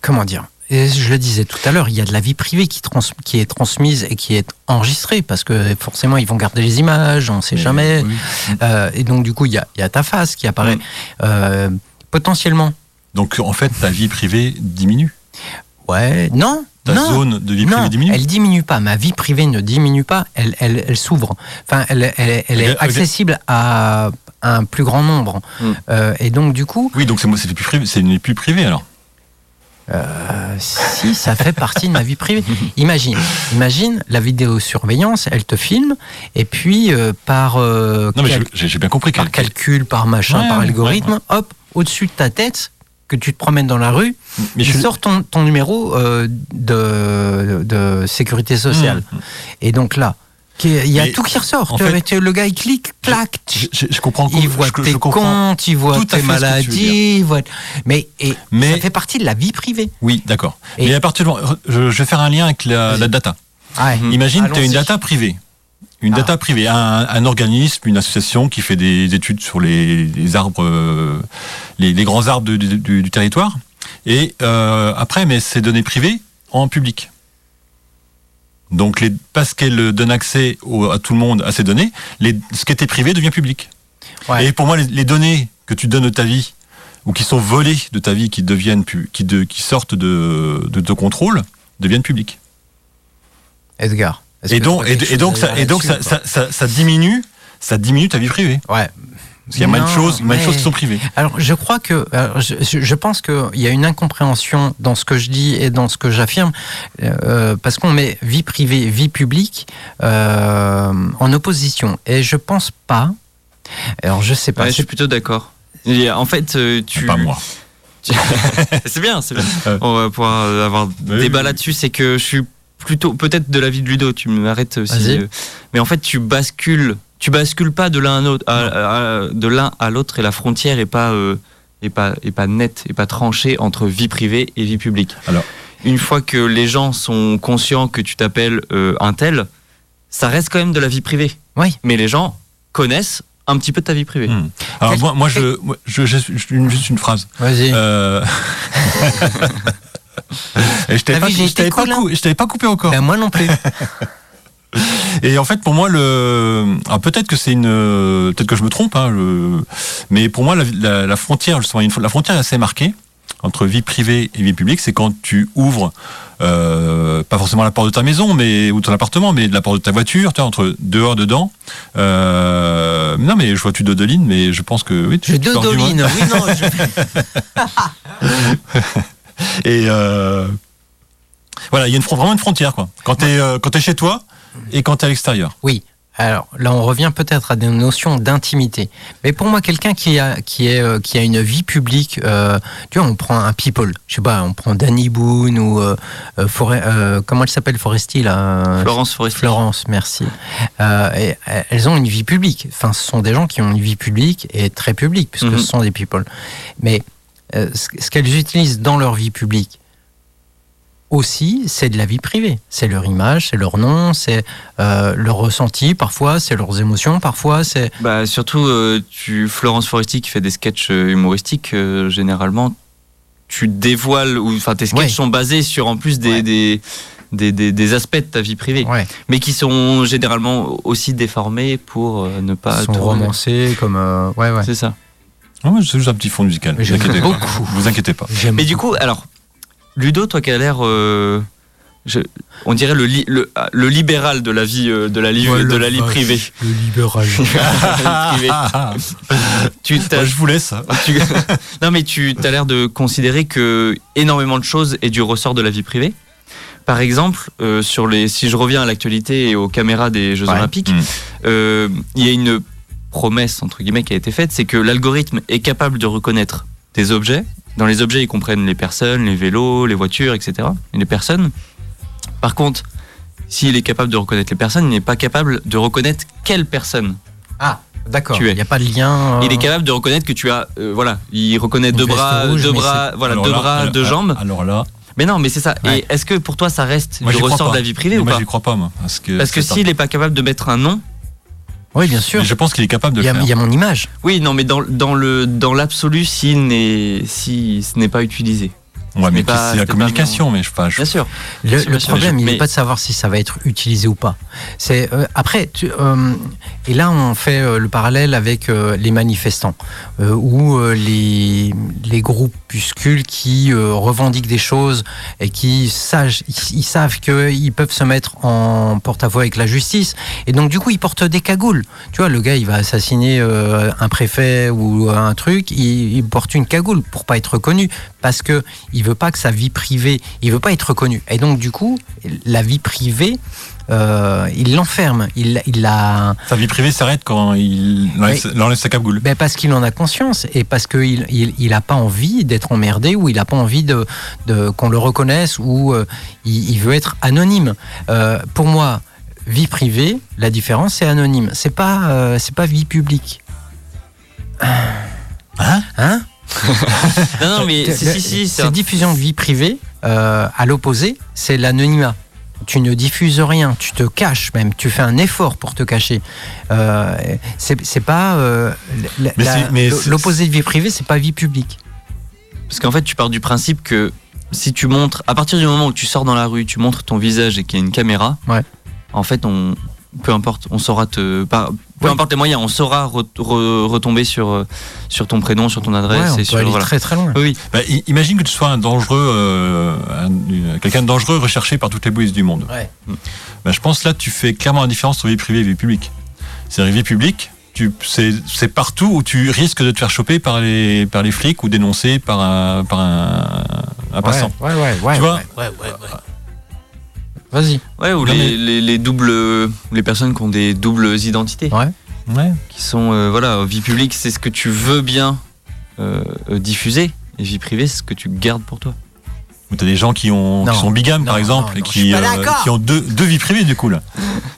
comment dire? Et je le disais tout à l'heure, il y a de la vie privée qui, trans- qui est transmise et qui est enregistrée parce que forcément ils vont garder les images, on ne sait jamais. Oui. Euh, et donc du coup il y a, il y a ta face qui apparaît. Potentiellement, Donc en fait, ta vie privée diminue. Ouais, non, Ta non. zone de vie non, privée diminue. elle diminue pas. Ma vie privée ne diminue pas. Elle, elle, elle s'ouvre. Enfin, elle, elle, elle est accessible à un plus grand nombre. Mm. Euh, et donc, du coup, Oui, donc c'est moi, c'est plus privé, c'est n'est plus privé alors. euh, si ça fait partie de ma vie privée. Imagine, imagine la vidéosurveillance, elle te filme, et puis euh, par, euh, Non mais j'ai- bien compris. par calcul, par machin, Ouais, par ouais, algorithme, hop, au-dessus de ta tête, que tu te promènes dans la rue, Mais je- sort ton, ton numéro euh, de, de sécurité sociale. Mmh. Et donc là, il y a Mais, tout qui ressort. en Tu fait, vois, tu- le gars, il clique, clac. je, je- je comprends. Il voit je, tes comptes, il voit tes tu maladies, il voit... mais, et Mais- ça fait partie de la vie privée. Oui, d'accord. Mais à partir moment- je, vais faire un lien avec la, la data. Ouais. Imagine, tu as une data privée. Une Ah. data privée, un, un organisme, une association qui fait des études sur les, les arbres, euh, les, les grands arbres du, du- du territoire. Et euh, après, met ces données privées en public. Donc, les, parce qu'elle donne accès au- à tout le monde à ces données, les, ce qui était privé devient public. Ouais. Et pour moi, les, les données que tu donnes de ta vie ou qui sont volées de ta vie, qui deviennent pu- qui, de, qui sortent de, de, de contrôle, deviennent publiques. Edgar. Et donc, et, donc, ça, dire et donc ça, là-dessus, ça, ça, ça diminue, ça diminue ta vie privée. Ouais. Parce qu'il y a moins de choses, moins de choses qui sont privées. Alors, je crois que, alors, je, je- pense qu'il y a une incompréhension dans ce que je dis et dans ce que j'affirme, euh, parce qu'on met vie privée, vie publique euh, en opposition. Et je pense pas. Alors, je sais pas. Ouais, je suis plutôt d'accord. En fait, euh, tu. Pas moi. c'est bien, c'est bien. On va pouvoir avoir Oui, débat oui. là-dessus. C'est que je suis plutôt, peut-être de l'avis de Ludo, tu m'arrêtes aussi. Vas-y. euh, mais en fait, tu bascules, tu bascules pas de l'un à l'autre, à- à- de l'un à l'autre, et la frontière est pas, euh, est pas, est pas nette, est pas tranchée entre vie privée et vie publique. Alors. une fois que les gens sont conscients que tu t'appelles euh, un tel, ça reste quand même de la vie privée. Oui. Mais les gens connaissent un petit peu de ta vie privée. Hmm. Alors moi, moi je, je, je- je- une- juste une phrase. Vas-y. Euh... Et je t'avais pas, coupé encore. Ben, moi non plus. Et en fait, pour moi, le, alors peut-être que c'est une, peut-être que je me trompe, hein, le- mais pour moi, la, la- la frontière, la frontière est assez marquée entre vie privée et vie publique. C'est quand tu ouvres, euh, pas forcément la porte de ta maison, mais ou de ton appartement, mais de la porte de ta voiture, tu vois, entre dehors, dedans. Euh, non, mais je vois tu dodelines, mais je pense que oui, tu Je moins. Oui, non. je- Et euh, voilà, il y a une, vraiment une frontière, quoi. Quand t'es, euh, quand t'es chez toi et quand t'es à l'extérieur. Oui. Alors là, on revient peut-être à des notions d'intimité. Mais pour moi, quelqu'un qui a qui est euh, qui a une vie publique, euh, tu vois, on prend un people. Je sais pas, on prend Danny Boone ou euh, euh, Forêt- euh, comment elle s'appelle Foresti là? Florence Foresti. Florence, merci. Euh, et, euh, elles ont une vie publique. Enfin, ce sont des gens qui ont une vie publique et très publique, puisque Mhm. ce sont des people. Mais euh, ce, qu'elles utilisent dans leur vie publique aussi, c'est de la vie privée. C'est leur image, c'est leur nom, c'est euh, leur ressenti, parfois, c'est leurs émotions, parfois, c'est. Bah, surtout, euh, tu, Florence Foresti qui fait des sketchs humoristiques, généralement, tu dévoiles, ou enfin tes sketchs Ouais. sont basés sur en plus des, Ouais. des, des, des- des aspects de ta vie privée, Ouais, mais qui sont généralement aussi déformés pour ne pas ils sont te- romancés comme. ouais, ouais. C'est ça. Non, c'est juste un petit fond musical. Vous J'aime inquiétez pas. beaucoup. Vous inquiétez pas. Mais du coup, alors, Ludo, toi qui as l'air. euh, je- on dirait le, li- le, ah, le libéral de la vie, euh, de la, vie- Ouais, de la vie privée. Le libéral. Tu je vous laisse. tu- non, mais tu as l'air de considérer que énormément de choses est du ressort de la vie privée. Par exemple, euh, sur les, si je reviens à l'actualité et aux caméras des Jeux Ouais. Olympiques, Mm. euh, il y a une promesse entre guillemets qui a été faite, c'est que l'algorithme est capable de reconnaître des objets. Dans les objets, ils comprennent les personnes, les vélos, les voitures, etc. Et les personnes. Par contre, s'il est capable de reconnaître les personnes, il n'est pas capable de reconnaître quelle personne. Ah, d'accord. Il n'y a pas de lien. euh, Il est capable de reconnaître que tu as, euh, voilà, il reconnaît Une deux bras, rouge, deux bras, voilà, Alors deux là, bras, alors- deux jambes. Alors là, Mais non, mais c'est ça. Ouais. Et est-ce que pour toi, ça reste moi du ressort de la vie privée Mais ou moi pas j'y crois pas moi. Parce que, Parce que c'est s'il n'est pas capable de mettre un nom, Oui, bien sûr. Mais je pense qu'il est capable de Il y, le a, faire. il y a mon image. oui, non, mais dans, dans le dans l'absolu, s'il n'est si ce n'est pas utilisé. Ouais, mais c'est pas- c'est la pas communication, mais je, enfin, je- Bien sûr. Le, Bien sûr, le bien sûr. problème, il Mais- n'est pas de savoir si ça va être utilisé ou pas. C'est euh, après, tu- euh, et là, on fait euh, le parallèle avec euh, les manifestants euh, ou euh, les, les groupuscules qui euh, revendiquent des choses et qui sachent, ils, ils savent qu'ils peuvent se mettre en porte-à-faux avec la justice. Et donc, du coup, ils portent des cagoules. Tu vois, le gars, il va assassiner euh, un préfet ou un truc, il, il porte une cagoule pour pas être reconnu parce que il veut pas que sa vie privée, il veut pas être reconnu. Et donc du coup, la vie privée, euh, il l'enferme, il, il la, sa vie privée s'arrête quand il enlève, il enlève sa cagoule. ben parce qu'il en a conscience et parce qu'il il, il a pas envie d'être emmerdé ou il a pas envie de, de qu'on le reconnaisse ou euh, il, il veut être anonyme. Euh, pour moi, vie privée, la différence c'est anonyme. C'est pas euh, c'est pas vie publique. Hein? Hein? Non, non, mais si, si, si, c'est diffusion de vie privée, euh, à l'opposé, c'est l'anonymat. Tu ne diffuses rien, tu te caches même, tu fais un effort pour te cacher. Euh, c'est pas euh, l'opposé de vie privée, c'est pas vie publique. Parce qu'en fait, tu pars du principe que si tu montres, à partir du moment où tu sors dans la rue, tu montres ton visage et qu'il y a une caméra, Ouais. en fait, on, peu importe, on saura te, peu Oui. importe les moyens, on saura re- re- retomber sur, euh, sur ton prénom, sur ton Ouais, adresse on et peut sur aller voilà. très très loin. Oui. Bah, imagine que tu sois un dangereux, euh, quelqu'un de dangereux recherché par toutes les polices du monde. Ouais. Bah, je pense là, tu fais clairement la différence entre vie privée et vie publique. C'est vie publique, tu, c'est, c'est partout où tu risques de te faire choper par les, par les flics ou dénoncé par un, par un, un passant. Ouais, ouais, ouais, ouais, Tu vois ouais, ouais, ouais, ouais. Vas-y. Ouais, ou Non, les, mais- les, les doubles, les personnes qui ont des doubles identités, Ouais. Ouais. qui sont, euh, voilà, vie publique, c'est ce que tu veux bien euh, euh, diffuser, et vie privée, c'est ce que tu gardes pour toi. Ou t'as des gens qui, ont, Non. qui sont bigames, par exemple, non, et suis qui, ont deux, deux vies privées, du coup, là.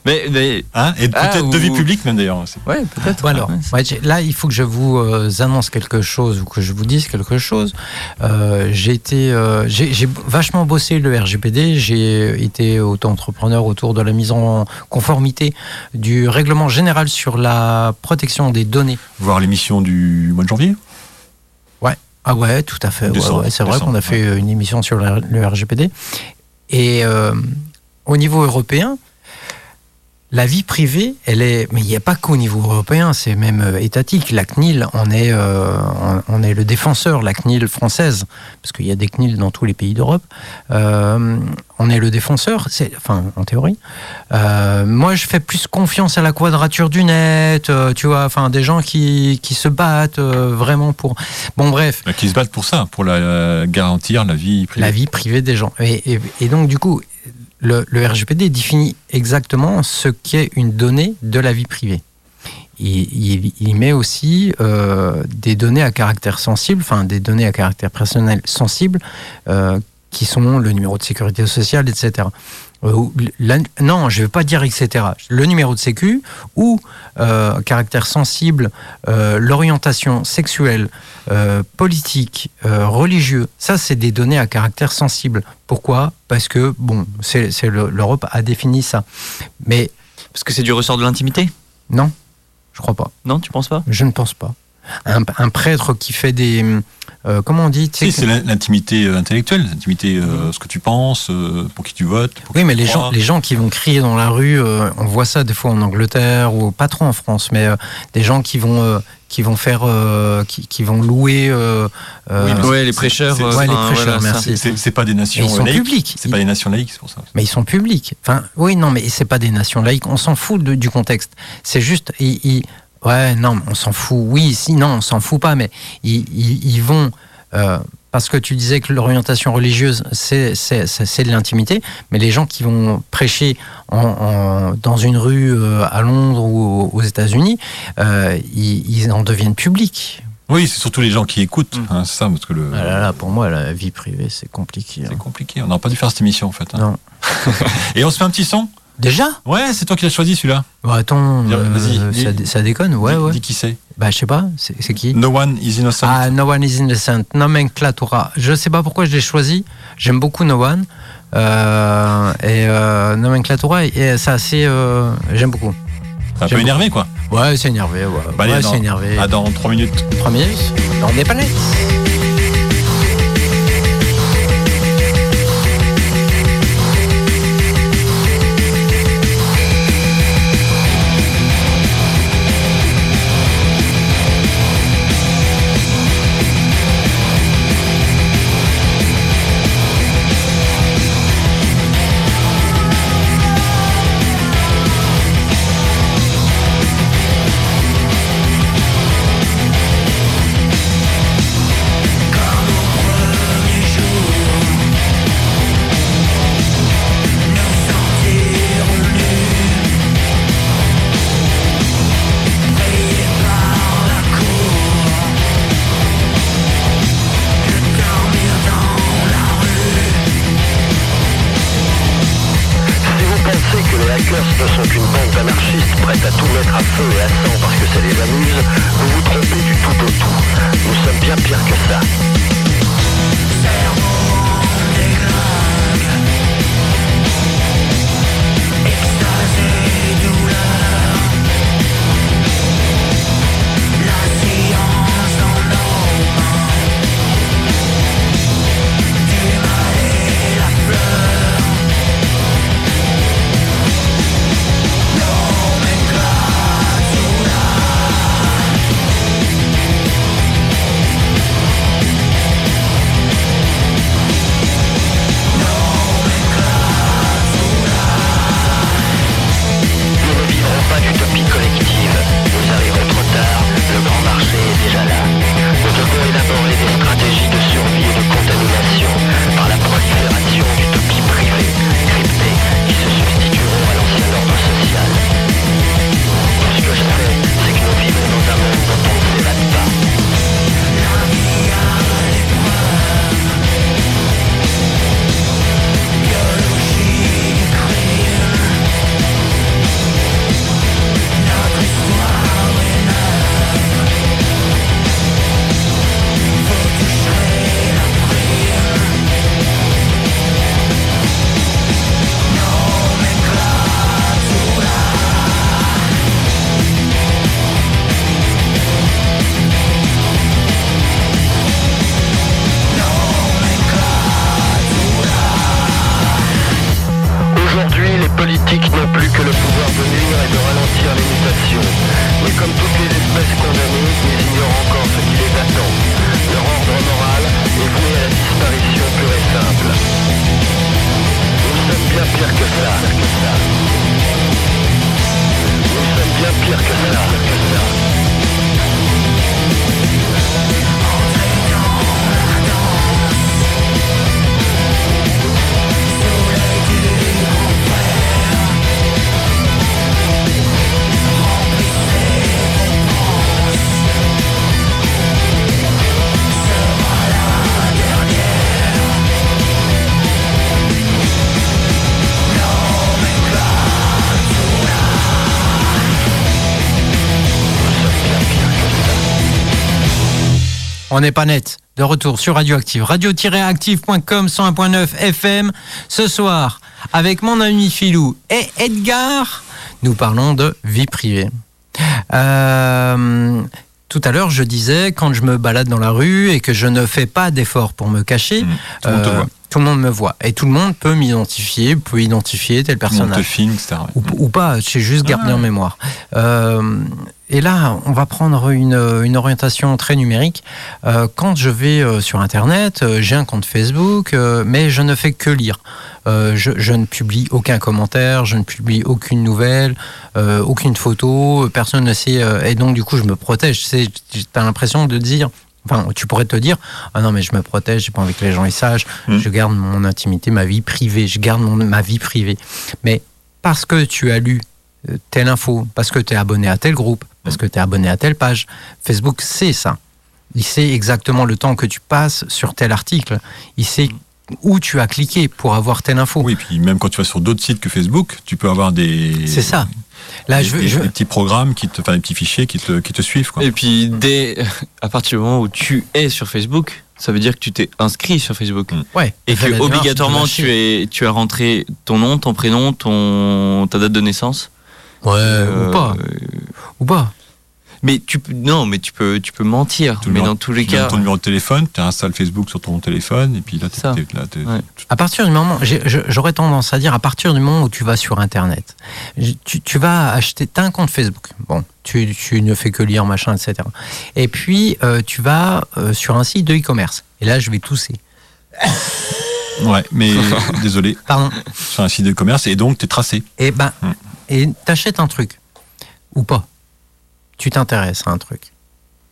Mais, mais Hein et Ah, peut-être ou- deux vies publiques, même d'ailleurs. aussi. ouais, peut-être. Bon, alors, Ouais, là, il faut que je vous euh, annonce quelque chose ou que je vous dise quelque chose. Euh, j'ai été, euh, j'ai j'ai vachement bossé le RGPD. J'ai été auto-entrepreneur autour de la mise en conformité du règlement général sur la protection des données. Voir l'émission du mois de janvier. Ah ouais, tout à fait. Ouais, Décembre, ouais, c'est vrai qu'on a fait euh, une émission sur le, RGPD. Et euh, au niveau européen, la vie privée, elle est. Mais il n'y a pas qu'au niveau européen, c'est même euh, étatique. La CNIL en est, euh, on, on est le défenseur, la CNIL française, parce qu'il y a des CNIL dans tous les pays d'Europe. Euh, on est le défenseur, c'est, enfin, en théorie. Euh, moi, je fais plus confiance à la quadrature du net, euh, tu vois, enfin, des gens qui, qui se battent euh, vraiment pour. Bon, bref. Qui se battent pour ça, pour la, garantir la vie privée. la vie privée des gens. Et, et- et donc, du coup, le, le RGPD définit exactement ce qu'est une donnée de la vie privée. Il, il- il met aussi euh, des données à caractère sensible, enfin des données à caractère personnel sensible, euh, qui sont le numéro de sécurité sociale, etc. Euh, la- non, je ne vais pas dire etc. Le numéro de sécu ou euh, caractère sensible, euh, l'orientation sexuelle, politique, religieux. Ça, c'est des données à caractère sensible. Pourquoi? Parce que, bon, c'est c'est le- l'Europe a défini ça. Mais Parce que c'est du ressort de l'intimité? Non, je crois pas. Non, tu penses pas? Je ne pense pas. Un, un prêtre qui fait des... euh, comment on dit Si, c'est l'in- l'intimité euh, intellectuelle, l'intimité, euh, ce que tu penses, euh, pour qui tu votes. pour Oui, qui mais tu les gens, les gens qui vont crier dans la rue, euh, on voit ça des fois en Angleterre ou pas trop en France, mais euh, des gens qui vont, euh, qui vont faire, euh, qui, qui vont louer. euh, Oui, Ouais, les prêcheurs. c'est- ouais, les enfin, prêcheurs, voilà, merci. C'est- C'est pas des nations ils sont laïques. publics. C'est pas des nations laïques, c'est pour ça. Mais ils sont publics. Enfin, oui, non, mais c'est pas des nations laïques. On s'en fout de- du contexte. C'est juste, ils, ils- ouais, non, on s'en fout. Oui, si, non, on s'en fout pas, mais ils, ils- ils vont. euh, parce que tu disais que l'orientation religieuse, c'est c'est- c'est- c'est de l'intimité, mais les gens qui vont prêcher en, en- dans une rue euh, à Londres ou aux- États-Unis, euh, ils, ils en deviennent publics. Oui, c'est surtout les gens qui écoutent. Mm. hein, c'est ça, parce que le, Ah là là, pour moi, la vie privée, c'est compliqué. c'est hein. compliqué. On n'aurait pas dû faire cette émission, en fait. hein. Non. Et on se fait un petit son? Déjà Ouais, c'est toi qui l'as choisi celui-là. Bah, Attends, euh, ça, ça déconne, ouais, Dis- ouais. Dis qui c'est Bah, je sais pas, c'est c'est qui No one is innocent. Ah, No One is Innocent, Nomenclatura. Je sais pas pourquoi je l'ai choisi. J'aime beaucoup No One. Euh, et euh, Nomenclatura, et c'est assez. euh, J'aime beaucoup. un peu énervé quoi. Ouais, c'est énervé. Ouais, Bah, Ouais, c'est énervé. Ah, dans 3 minutes. Trois minutes Dans des palettes. On n'est pas net. De retour sur Radioactive. Radio-active.com 101.9 FM. Ce soir, avec mon ami Philou et Edgar, nous parlons de vie privée. Euh, tout à l'heure, je disais, quand je me balade dans la rue et que je ne fais pas d'effort pour me cacher, Mmh. Tout le monde te euh, tout le monde me voit. Et tout le monde peut m'identifier, peut identifier tel On te personnage etc. ou, ou pas, j'ai juste gardé Ah. en mémoire. Euh, et là, on va prendre une, une orientation très numérique. Euh, quand je vais euh, sur Internet, euh, j'ai un compte Facebook, mais je ne fais que lire. Je, je ne publie aucun commentaire, je ne publie aucune nouvelle, aucune photo, personne ne sait. et donc, du coup, je me protège. Tu as l'impression de dire. Enfin, tu pourrais te dire, ah non, mais je me protège, j'ai pas envie que les gens y sachent, Mm. je garde mon intimité, ma vie privée, je garde mon, ma vie privée. Mais parce que tu as lu telle info, parce que tu es abonné à tel groupe, parce que tu es abonné à telle page, Facebook sait ça. Il sait exactement le temps que tu passes sur tel article. Il sait où tu as cliqué pour avoir telle info. Oui, puis même quand tu vas sur d'autres sites que Facebook, tu peux avoir des. C'est ça. Là, des, je veux, des- je veux- des petits programmes qui te, enfin, des petits fichiers qui te, qui te suivent. Quoi. Et puis, dès, à partir du moment où tu es sur Facebook, ça veut dire que tu t'es inscrit sur Facebook. ouais. Et que obligatoirement tu, es, tu as rentré ton nom, ton prénom, ton, ta date de naissance. Ouais, Euh, ou pas. Ou pas. Mais tu peux, non, mais tu peux, tu peux mentir. Tout mais dans tous les tu cas, ton numéro de téléphone, tu installes Facebook sur ton téléphone, et puis là, t'es- Ça. t'es- là, t'es- Ouais. À partir du moment, j'aurais tendance à dire, à partir du moment où tu vas sur Internet, tu, tu vas acheter, t'as un compte Facebook. Bon, tu, tu ne fais que lire, machin, etc. Et puis, euh, tu vas euh, sur un site de e-commerce. Et là, je vais tousser. Ouais, mais désolé, Pardon. sur un site de commerce, et donc tu es tracé. Et ben, Hmm. Et t'achètes un truc ou pas. Tu t'intéresses à un truc.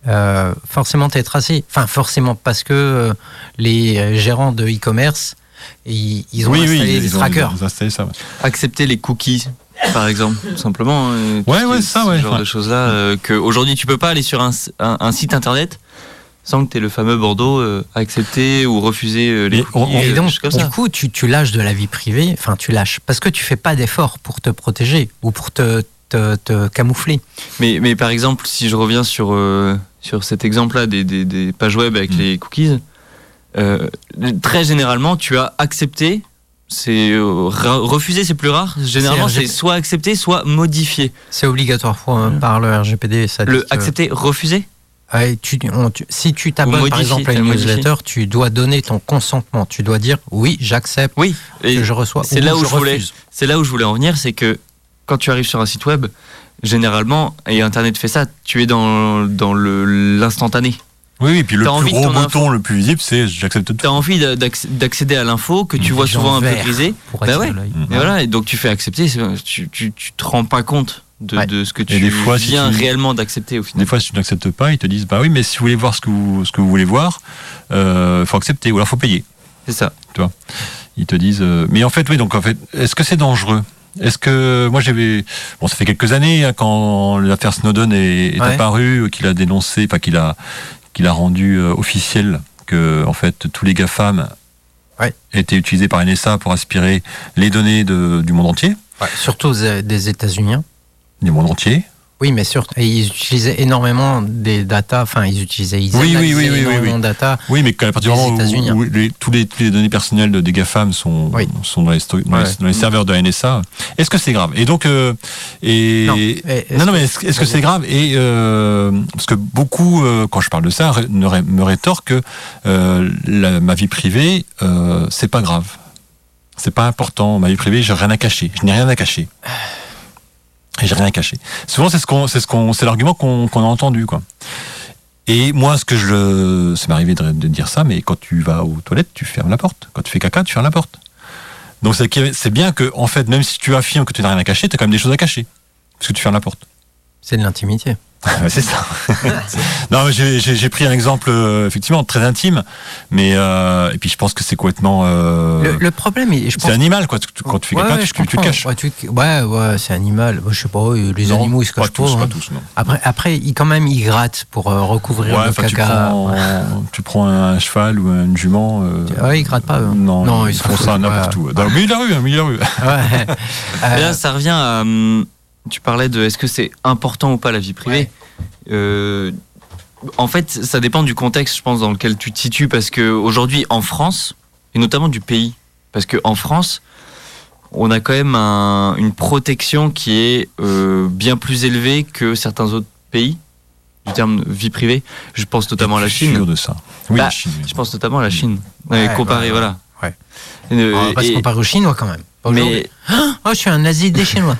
Euh, forcément, t'es tracé. Enfin, forcément, parce que euh, les euh, gérants de e-commerce, ils, ils ont oui, oui, installé ils des ont, ils ont installé ça. ouais. accepter les cookies, par exemple, tout simplement. tout Ouais, ce ouais, ça, ce ouais, genre ouais. de choses-là. euh, que aujourd'hui, tu peux pas aller sur un, s- un- un site internet sans que tu aies le fameux Bordeaux euh, accepter ou refuser euh, les on- cookies. on- Et euh, donc, du coup, tu, tu lâches de la vie privée, enfin, tu lâches, parce que tu fais pas d'effort pour te protéger ou pour te, te, te camoufler. Mais, mais par exemple, si je reviens sur, euh, sur cet exemple-là des, des, des pages web avec Mm. les cookies, euh, très généralement, tu as accepté. C'est euh, refuser, c'est plus rare. Généralement, C'est soit accepté, soit modifié. C'est obligatoire pour- Mm. par le RGPD. Ça Le accepter, refuser? Ouais, tu- on- tu- si tu t'abonnes par exemple à t'as une newsletter, tu dois donner ton consentement. Tu dois dire oui, j'accepte Oui. Et que je reçois. c'est ou là où je voulais- refuse. c'est là où je voulais en venir, c'est que quand tu arrives sur un site web, généralement, et Internet fait ça, tu es dans, dans le- l'instantané. Oui, oui, puis le T'as plus envie gros ton bouton le plus visible, c'est j'accepte Tu as tout. envie d'a- d'acc- d'accéder à l'info que tu vois souvent un peu verts. grisé. Pour Bah ouais. Et voilà, et donc tu fais accepter, c'est- tu, tu, tu te rends pas compte de, Ouais. de ce que tu des fois, si viens tu- réellement d'accepter au final. Des fois, si tu n'acceptes pas, ils te disent bah oui, mais si vous voulez voir ce que vous, ce que vous voulez voir, il faut accepter ou alors faut payer. C'est ça. Ils te disent. euh, mais en fait, oui, donc en fait, est-ce que c'est dangereux? Est-ce que moi j'avais bon, ça fait quelques années hein, quand l'affaire Snowden est, est Ouais. apparue, qu'il a dénoncé, enfin qu'il a qu'il a rendu euh, officiel que en fait tous les GAFAM Ouais. étaient utilisés par NSA pour aspirer les données de- du monde entier, Surtout des des États-Unis. Du monde entier. Oui, mais surtout, et ils utilisaient énormément des data. Enfin, ils utilisaient, ils Oui, oui, oui, énormément oui. data. Oui, mais qu'à partir du moment où, États-Unis, hein. où les, tous les, toutes les données personnelles de- des GAFAM sont, Oui. sont dans, les, les, Ouais. dans les serveurs de la NSA, est-ce que c'est grave? Et donc, euh, et Non, et non, mais est-ce, est-ce que c'est grave? Et euh, parce que beaucoup, euh, quand je parle de ça, me rétorquent que la- ma vie privée, c'est pas grave, c'est pas important. Ma vie privée, j'ai rien à cacher. Je n'ai rien à cacher. Et J'ai rien à cacher. Souvent, c'est ce qu'on, c'est ce qu'on, c'est l'argument qu'on, qu'on a entendu, quoi. Et moi, ce que je, ça m'est arrivé de, de dire ça, mais quand tu vas aux toilettes, tu fermes la porte. Quand tu fais caca, tu fermes la porte. Donc c'est c'est bien que, en fait, même si tu affirmes que tu n'as rien à cacher, tu as quand même des choses à cacher, parce que tu fermes la porte. C'est de l'intimité. Ouais, c'est ça. non, j'ai- pris un exemple euh, effectivement très intime, mais euh, et puis je pense que c'est complètement. euh, Le, le problème, je pense c'est animal quoi. Tu- Quand tu fais Ouais, ouais, caches. Ouais, tu- ouais, ouais, c'est animal. Moi, je sais pas, les Non, animaux, ils se cachent pas. tous, hein. pas tous, non. Après, après, ils, quand même, ils grattent pour euh, recouvrir Ouais, le tu caca. prends, tu prends un cheval ou une jument. euh, Ouais, ils grattent pas, eux. Non, Non, ils, ils font ça n'importe où. Dans le milieu de la rue, hein, au milieu de la rue. Ouais. Et là, ça revient à. hum, Tu parlais de est-ce que c'est important ou pas la vie privée Euh, En fait, ça dépend du contexte, je pense, dans lequel tu te situes. Parce qu'aujourd'hui, en France, et notamment du pays, parce qu'en France, on a quand même un- une protection qui est euh, bien plus élevée que certains autres pays, du terme vie privée. Je pense notamment à la Je suis Chine. sûr de ça. Oui, Bah, la Chine. Je pense notamment à la Chine. Ouais, Ouais, comparé, ouais, voilà. ouais. Euh, on va pas se comparer aux Chinois quand même. Pas mais Oh, je suis un nazi des Chinois.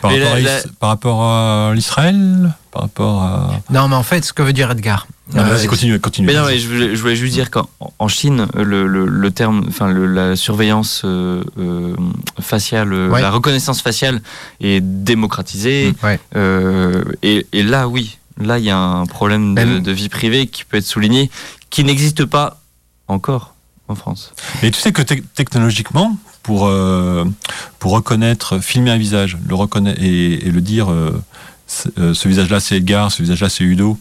Par, rapport la- à la- Is- par rapport à l'Israël, par rapport à. Non, mais en fait, ce que veut dire Edgar. Non, mais euh, vas-y, continue, continue. Mais non, mais je voulais, je voulais juste dire qu'en en Chine, le, le, le terme, enfin le- la surveillance euh, euh, faciale, euh, Ouais. la reconnaissance faciale est démocratisée. Mm, ouais. Euh, et, et là, oui, là, il y a un problème de, vie privée qui peut être souligné, qui n'existe pas encore en France. Mais tu sais que te- technologiquement, pour, euh, pour reconnaître, filmer un visage, le reconnaître et, et le dire, euh, ce, euh, ce visage-là c'est Edgar, ce visage-là c'est Udo,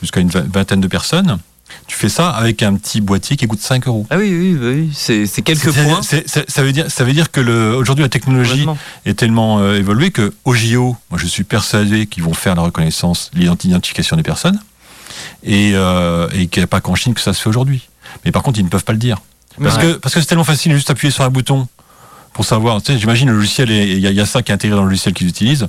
jusqu'à une vingtaine de personnes, Tu fais ça avec un petit boîtier qui coûte 5 euros. Ah oui, oui, oui, c'est c'est quelques points. ça veut dire, ça veut dire que le- aujourd'hui la technologie est tellement évoluée que au JO, moi je suis persuadé qu'ils vont faire la reconnaissance, l'identification des personnes, et, et qu'il n'y a pas qu'en Chine que ça se fait aujourd'hui. Mais par contre, ils ne peuvent pas le dire parce Ouais. que parce que c'est tellement facile de juste appuyer sur un bouton pour savoir. Tu sais, j'imagine le logiciel, et il y, a- il y a ça qui est intégré dans le logiciel qu'ils utilisent.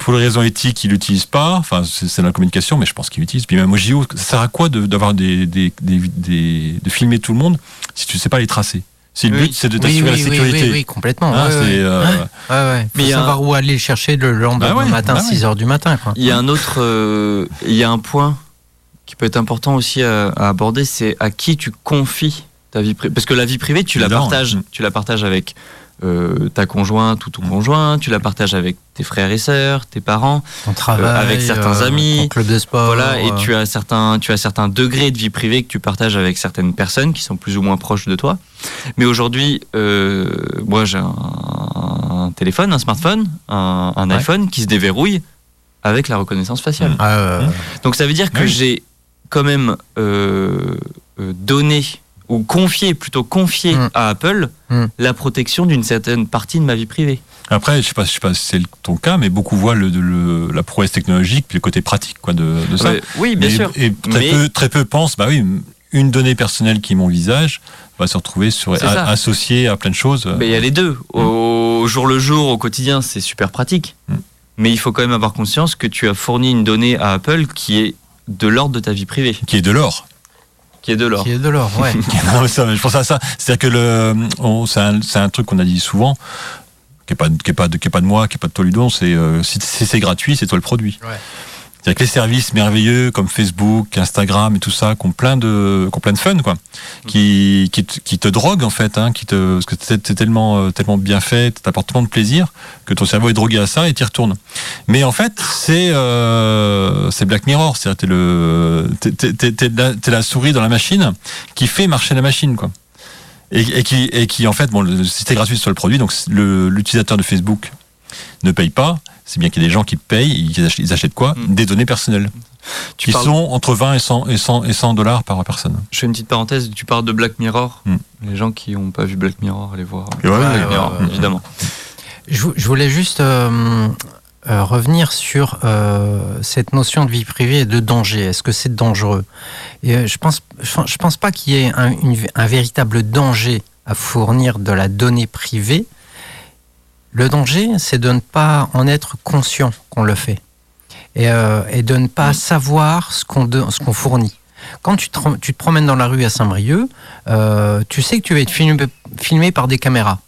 Pour les raisons éthiques, ils l'utilisent pas. Enfin, c'est la communication, mais je pense qu'ils l'utilisent. Puis même au JO, ça sert à quoi de- d'avoir des, des, des, des- de filmer tout le monde si tu sais pas les tracer? Si le Oui. but c'est de t'assurer oui, la sécurité. oui, oui, complètement. Hein, ouais, euh, Ouais, ouais. Faut Mais il y a savoir où aller le chercher le lendemain Bah ouais, matin, bah ouais. 6 heures du matin. Quoi. Il y a un autre, euh, il y a un point qui peut être important aussi à, à aborder, c'est à qui tu confies ta vie privée. Parce que la vie privée, tu la partages, ouais. tu la partages avec euh, ta conjointe ou ton conjoint, tu la partages avec tes frères et sœurs, tes parents, Ton travail, Euh, avec certains euh, amis, ton club de sport. voilà. Et euh, tu as certains, tu as certains degrés de vie privée que tu partages avec certaines personnes qui sont plus ou moins proches de toi. Mais aujourd'hui, euh, moi j'ai un, un téléphone, un smartphone, un, un Ouais. iPhone qui se déverrouille avec la reconnaissance faciale. ah, euh, Donc ça veut dire que Oui. j'ai quand même euh, euh, donné ou confié, plutôt confié Mm. à Apple Mm. la protection d'une certaine partie de ma vie privée. Après, je sais pas, je sais pas si c'est ton cas, mais beaucoup voient le, le- la prouesse technologique puis le côté pratique quoi de, de ça. Oui, bien Mais- sûr. Et très Mais- peu, très peu pensent, bah oui, une donnée personnelle qui est mon visage va se retrouver sur, a- associée à plein de choses. Mais il y a les deux. Au jour le jour, au quotidien, c'est super pratique. Mm. Mais il faut quand même avoir conscience que tu as fourni une donnée à Apple qui est de l'ordre de ta vie privée, Qui est de l'or. Qui est de l'ordre. qui est de l'or, ouais. Non, mais ça, je pense à ça. C'est-à-dire que le, on- c'est un, c'est un truc qu'on a dit souvent, qui est pas, qui est pas, de, qui est pas de moi, qui est pas de toi Ludon. C'est euh, si, si c'est gratuit, c'est toi le produit. Ouais. C'est-à-dire que les services merveilleux comme Facebook, Instagram et tout ça, qui ont plein de, qui ont plein de fun, quoi, qui, te- qui droguent en fait, hein, parce que c'est tellement, euh, tellement bien fait, t'apporte tellement de plaisir que ton cerveau est drogué à ça et t'y retourne. Mais en fait, c'est, euh, Black Mirror, c'est-à-dire t'es la, souris dans la machine qui fait marcher la machine, quoi. Et, et qui, et qui en fait, bon, c'est gratuit sur le produit, donc l'utilisateur de Facebook ne paye pas. C'est bien qu'il y ait des gens qui payent, ils achètent, ils achètent quoi Mm. Des données personnelles, Tu qui parles- sont entre 20 et 100, et 100, et 100 dollars par personne. Je fais une petite parenthèse, tu parles de Black Mirror. Mm. Les gens qui n'ont pas vu Black Mirror, allez voir. Ouais, Black ouais, Mirror, évidemment. Je, vou- je voulais juste euh, euh, revenir sur euh, cette notion de vie privée et de danger. Est-ce que c'est dangereux? Et, euh, Je pense, je, je pense pas qu'il y ait un, une- un véritable danger à fournir de la donnée privée. Le danger, c'est de ne pas en être conscient qu'on le fait et, euh, et de ne pas savoir ce qu'on de- ce qu'on fournit. Quand tu te, tu te promènes dans la rue à Saint-Brieuc, euh, tu sais que tu vas être filmé, filmé par des caméras,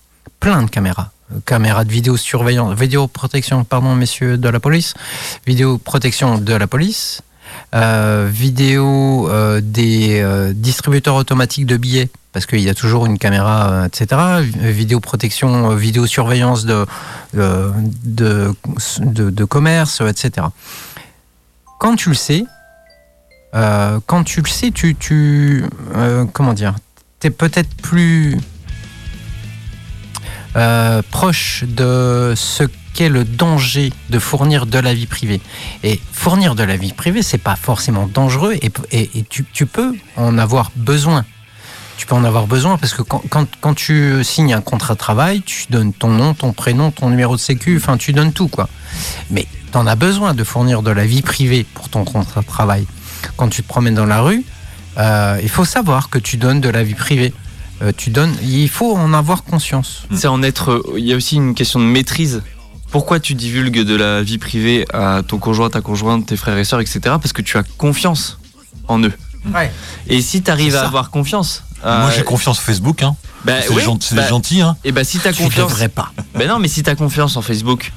plein de caméras. Euh, Caméras de vidéosurveillance, vidéoprotection, pardon, messieurs de la police, vidéoprotection de la police, euh, vidéo euh, des euh, distributeurs automatiques de billets, parce qu'il y a toujours une caméra, euh, etc. Vi- Vidéoprotection, euh, vidéosurveillance de, euh, de, de, de commerce, etc. Quand tu le sais, quand tu le sais, tu, tu comment dire, t'es peut-être plus proche de ce qu'est le danger de fournir de la vie privée. Et fournir de la vie privée, c'est pas forcément dangereux et, et- et tu, tu peux en avoir besoin. Tu peux en avoir besoin parce que quand, quand, quand tu signes un contrat de travail, tu donnes ton nom, ton prénom, ton numéro de sécu, enfin tu donnes tout quoi. Mais tu en as besoin de fournir de la vie privée pour ton contrat de travail. Quand tu te promènes dans la rue, euh, il faut savoir que tu donnes de la vie privée. Euh, tu donnes, il faut en avoir conscience. C'est en être. Il y a aussi une question de maîtrise. Pourquoi tu divulgues de la vie privée à ton conjoint, ta conjointe, tes frères et sœurs, etc. Parce que tu as confiance en eux. Ouais. Et si tu arrives à avoir confiance. Moi, j'ai confiance au Facebook. Hein. Bah, c'est oui, gentil, c'est bah, gentil, hein. Et bah si t'as Tu confiance. pas. Ben non, mais si t'as confiance en Facebook,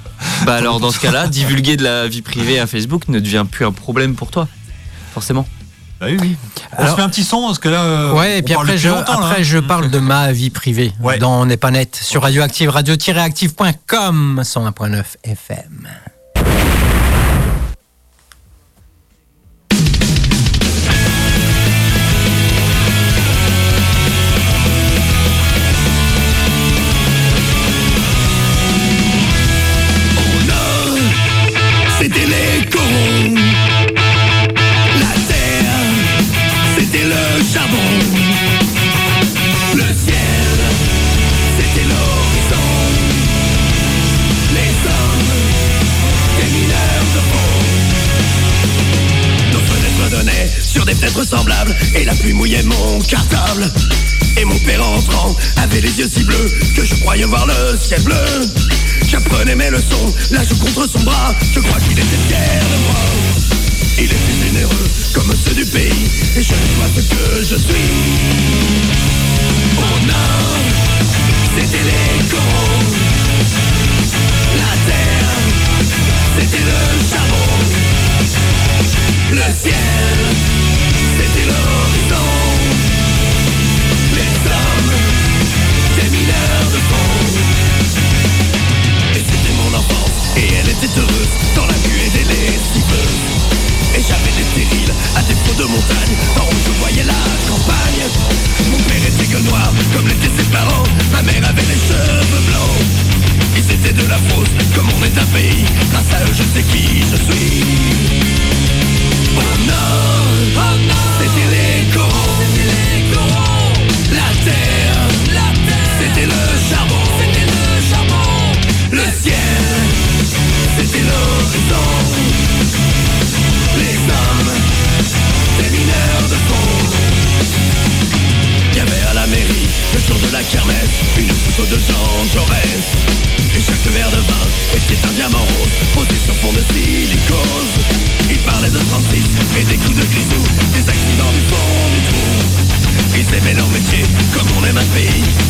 bah alors dans ce cas-là, divulguer de la vie privée à Facebook ne devient plus un problème pour toi, forcément. Bah oui, oui. On Alors- se fait un petit son parce que là. euh, Ouais, et on puis après, je, après hein. je parle de ma vie privée Ouais. dans On n'est pas net sur Radioactive, radio-active.com, 101.9 FM. C'était. La terre, charbon. Le ciel, c'était l'horizon. Les hommes, des mineurs de fond. Nos fenêtres donnaient sur des fenêtres semblables et la pluie mouillait mon cartable. Et mon père entrant avait les yeux si bleus que je croyais voir le ciel bleu. J'apprenais mes leçons, la joue contre son bras, je crois qu'il était fier de moi. Il était généreux comme ceux du pays, et je vois ce que je suis. Au nord, c'était les. La terre, c'était le charbon. Le ciel, et elle était heureuse dans la buée des lessiveuses. Et j'avais des stériles à défaut de montagne, en où je voyais la campagne. Mon père était que noir, comme l'étaient ses parents. Ma mère avait les cheveux blancs. Ils étaient de la fausse, comme on est un pays. Grâce à eux, je sais qui je suis. Oh non, c'était les coraux. La terre, c'était le charbon.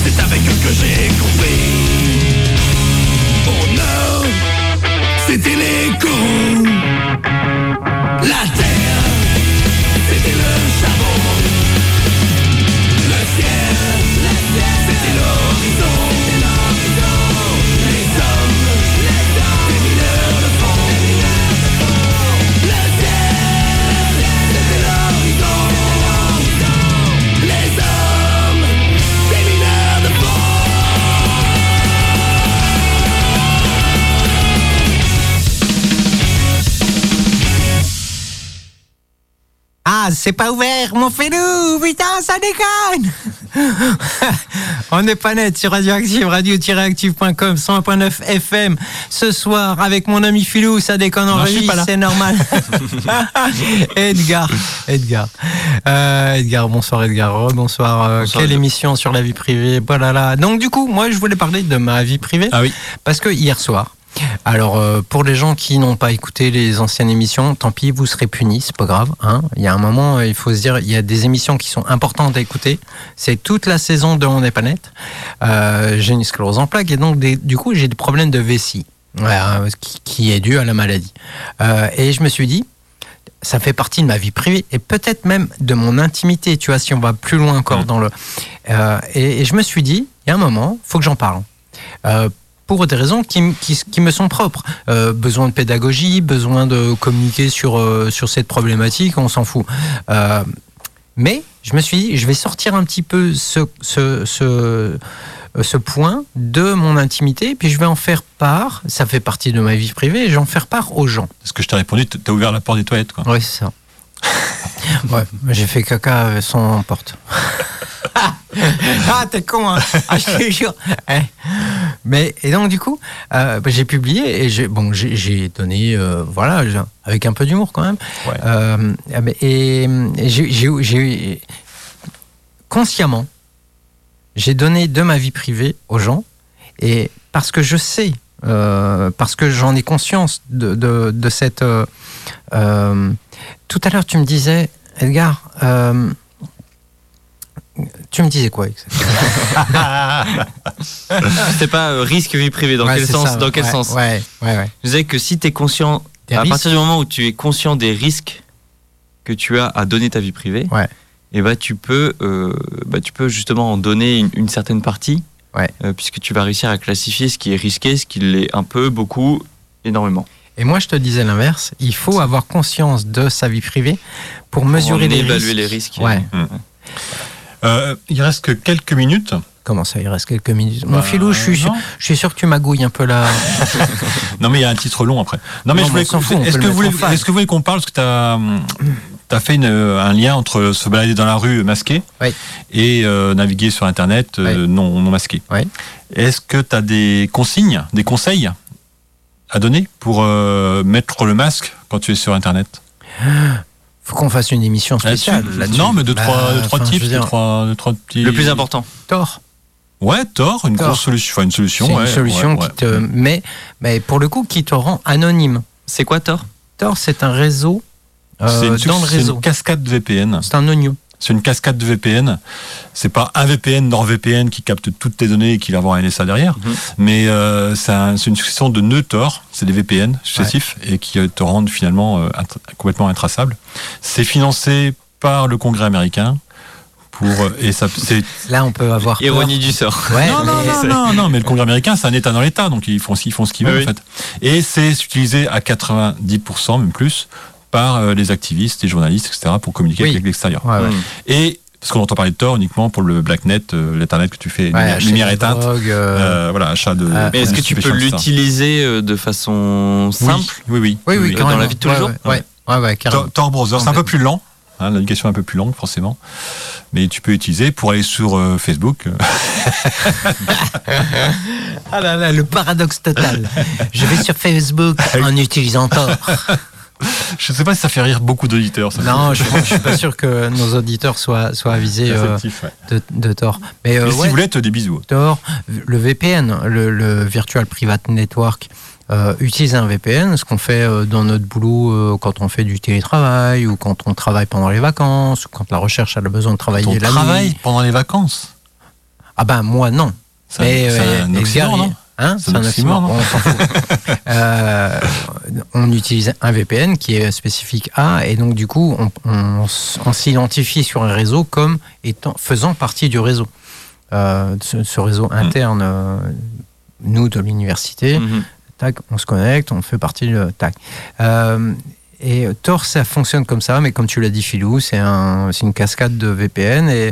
C'est avec eux que j'ai compris. Oh non, c'était les coraux. C'est pas ouvert, mon felou Putain, ça déconne On n'est pas net sur Radioactive, radio-active.com, 101.9 FM. Ce soir, avec mon ami Philou, ça déconne en régie, c'est normal. Edgar, Edgar. Euh, Edgar, bonsoir Edgar, Oh, bonsoir. Euh, Bonsoir, quelle Edgar. émission sur la vie privée, voilà là. Donc du coup, moi je voulais parler de ma vie privée. Ah oui. Parce que hier soir, alors euh, pour les gens qui n'ont pas écouté les anciennes émissions, tant pis, vous serez punis, c'est pas grave. Hein. Il y a un moment, euh, il faut se dire, il y a des émissions qui sont importantes à écouter. C'est toute la saison de On n'est pas net. Euh, j'ai une sclérose en plaques et donc des- du coup j'ai des problèmes de vessie, qui, qui est dû à la maladie. Et je me suis dit, ça fait partie de ma vie privée et peut-être même de mon intimité, tu vois, si on va plus loin encore Mm. dans le. Et, et je me suis dit, il y a un moment, faut que j'en parle. Pour des raisons qui, m- qui, qui me sont propres. Euh, besoin de pédagogie, besoin de communiquer sur, euh, sur cette problématique, on s'en fout. Euh, mais je me suis dit, je vais sortir un petit peu ce, ce, ce, ce point de mon intimité, puis je vais en faire part, ça fait partie de ma vie privée, et je vais en faire part aux gens. Ce que je t'ai répondu, t'as ouvert la porte des toilettes, quoi. Oui, c'est ça. ouais, j'ai fait caca euh, sans porte. ah, t'es con, hein ah, Je te jure. Eh. Mais, et donc, du coup, euh, bah, j'ai publié et j'ai bon, j'ai- donné, euh, voilà, avec un peu d'humour quand même. Ouais. Euh, et et j'ai- j'ai- consciemment, j'ai donné de ma vie privée aux gens et parce que je sais, parce que j'en ai conscience de, de, de cette. euh, tout à l'heure, tu me disais, Edgar, euh, tu me disais quoi C'est pas euh, risque vie privée. Dans Ouais, quel sens ça, Dans quel ouais, sens? Ouais. Je disais que si tu es conscient, Des à risques partir du moment où tu es conscient des risques que tu as à donner ta vie privée, et bah, tu, peux, euh, bah, tu peux justement en donner une, une certaine partie, euh, puisque tu vas réussir à classifier ce qui est risqué, ce qui l'est un peu, beaucoup, énormément. Et moi, je te disais l'inverse. Il faut avoir conscience de sa vie privée pour mesurer en les évaluer risques. les risques. Ouais. Euh, il reste que quelques minutes. Comment ça, il reste quelques minutes? Mon Bah, filou, je suis, sûr, je suis sûr que tu magouilles un peu là. Non, mais il y a un titre long après. Non, mais Non, je voulais. Est-ce que, vous voulez- est-ce que vous voulez qu'on parle? Parce que tu as, as fait une- un lien entre se balader dans la rue masqué Oui. et euh, naviguer sur Internet euh, non, non masqué. Oui. Est-ce que tu as des consignes, des conseils? À donner pour euh, mettre le masque quand tu es sur Internet Faut qu'on fasse une émission spéciale Là-dessus là-dessus. Non, mais deux, Bah, trois, deux, trois enfin, deux, dire, trois, deux, trois petits. Le plus important. Thor. Ouais, Thor, une Thor. grosse solution. Enfin, une solution. Ouais, une solution ouais, qui te met, mais pour le coup, qui te rend anonyme. C'est quoi Thor? Tor, c'est un réseau euh, une, dans le une réseau. cascade de VPN. C'est un oignon. C'est une cascade de VPN. C'est pas un VPN NordVPN qui capte toutes tes données et qui va avoir un NSA derrière, Mhm. mais euh, c'est un- c'est une succession de nœuds Tor, c'est des VPN successifs et qui euh, te rendent finalement euh, int- complètement intraçables. C'est financé par le Congrès américain pour et ça c'est Là, on peut avoir. peur. Ironie du sort. Ouais, non, non, non, non, non, mais le Congrès américain, c'est un État dans l'État, donc ils font, ils font ce qu'ils veulent, Oui, en fait. Et c'est utilisé à 90%, même plus, par euh, les activistes, les journalistes, etc., pour communiquer Oui. avec l'extérieur. Ouais, ouais. Et, parce qu'on entend parler de Tor uniquement pour le Blacknet, euh, l'Internet que tu fais, Ouais, lumière, éteinte, drogues, euh, euh, voilà, achat de. Ah, Mais est-ce que tu peux l'utiliser euh, de façon simple? Oui, oui, Oui, oui, dans carrément. la vie de tous les Ouais, jours? Ouais, ouais, ouais. Tor, Tor Browser, c'est un peu plus lent. Hein, L'indication est un peu plus longue, forcément. Mais tu peux utiliser pour aller sur euh, Facebook. Ah là là, le paradoxe total. Je vais sur Facebook en utilisant Tor. Je ne sais pas si ça fait rire beaucoup d'auditeurs. Non, je ne suis pas sûr que nos auditeurs soient, soient avisés euh, ouais. de, de Tor. Mais, euh, Mais si ouais, vous voulez, des bisous. Tor, le VPN, le, le Virtual Private Network, euh, utilise un VPN, ce qu'on fait euh, dans notre boulot quand on fait du télétravail ou quand on travaille pendant les vacances ou quand la recherche a le besoin de travailler Ton la travail nuit. pendant les vacances? Ah ben moi non. Mais, un non? Hein, C'est un oxymore, on s'en fout. Euh, on utilise un VPN qui est spécifique à, et donc du coup, on, on s- on s'identifie sur un réseau comme étant, faisant partie du réseau. Euh, ce, ce réseau interne, euh, nous de l'université, Mhm. tac, on se connecte, on fait partie de tac. Et Tor, ça fonctionne comme ça, mais comme tu l'as dit, Philou, c'est un, c'est une cascade de VPN et,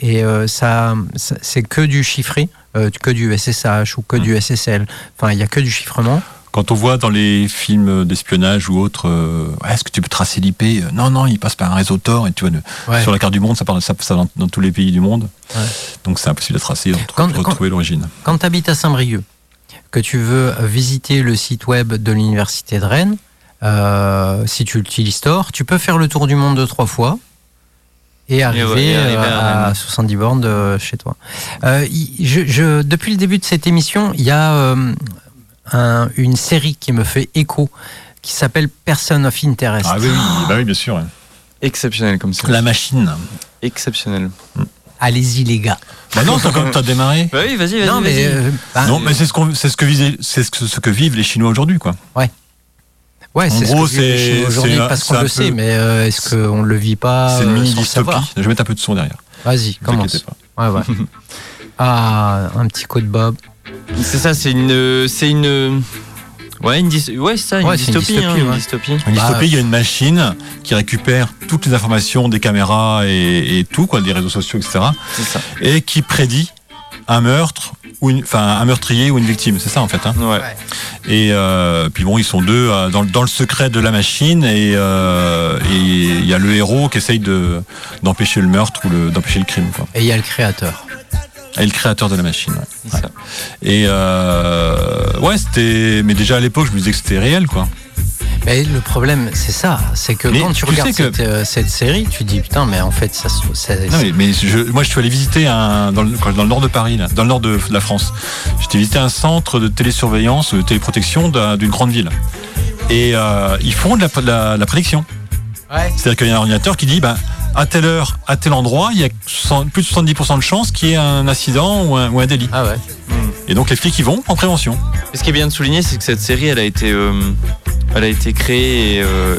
et ça, ça- c'est que du chiffré, que du SSH ou que du SSL. Enfin, il y a que du chiffrement. Quand on voit dans les films d'espionnage ou autres, euh, est-ce que tu peux tracer l'IP Euh, Non, non, il passe par un réseau Tor et tu vois, le- Ouais. sur la carte du monde, ça parle ça, ça dans, dans tous les pays du monde. Ouais. Donc c'est impossible de tracer, de Quand- retrouver l'origine. Quand tu habites à Saint-Brieuc, que tu veux visiter le site web de l'université de Rennes, euh, si tu utilises Tor, tu peux faire le tour du monde deux, trois fois et arriver, ouais, et arriver euh, à à, Rennes. 70 bornes de chez toi. Euh, je, je- depuis le début de cette émission, il y a euh, un- une série qui me fait écho qui s'appelle Person of Interest. Ah oui, oui, bah oui bien sûr. Exceptionnel comme ça. La machine. Exceptionnel. Allez-y les gars. Bah non, t'as quand t'as démarré. Bah oui, vas-y, vas-y. non mais, euh, bah, non, mais c'est ce, ce que visait- c'est ce que, ce que vivent les Chinois aujourd'hui, quoi. ouais, en c'est gros, c'est- aujourd'hui parce qu'on le peu- sait, mais euh, est-ce qu'on le vit pas c'est une euh, mini sans le dystopie. savoir? Je vais mettre un peu de son derrière. Vas-y, Ne commence. pas. Ouais, ouais. ah, un petit coup de bob. C'est ça, c'est une, c'est une, ouais, une, ouais, c'est ça, une Ouais, une dystopie, hein, dystopie, une ouais. dystopie. Une Bah, dystopie, il y a une machine qui récupère toutes les informations des caméras et, et tout, quoi, des réseaux sociaux, etc. C'est ça. Et qui prédit un meurtre ou une, enfin un meurtrier ou une victime. C'est ça en fait. Hein. Ouais. Et euh, puis bon, ils sont deux euh, dans, le- dans le secret de la machine et euh, et il y a le héros qui essaye de d'empêcher le meurtre ou le- d'empêcher le crime. Quoi. Et il y a le créateur. Et le créateur de la machine. ouais. C'est Ouais. ça. Et euh, ouais, c'était. Mais déjà à l'époque, je me disais que c'était réel, quoi. Mais le problème, c'est ça. C'est que Mais quand tu tu regardes que- cette, euh, cette série, tu dis putain, mais en fait, ça, se- ça- Non, mais, mais je- moi, je suis allé visiter un, dans, le, dans le nord de Paris, là, dans le nord de, de la France. J'étais visité un centre de télésurveillance, de téléprotection d'un- d'une grande ville. Et euh, ils font de la, de la- de la prédiction. Ouais. C'est-à-dire qu'il y a un ordinateur qui dit, bah, à telle heure, à tel endroit, il y a 100 plus de 70% de chances qu'il y ait un accident ou un, ou un délit. Ah ouais. Et donc les flics y vont en prévention. Et ce qui est bien de souligner, c'est que cette série, elle a été, euh, elle a été créée et, euh,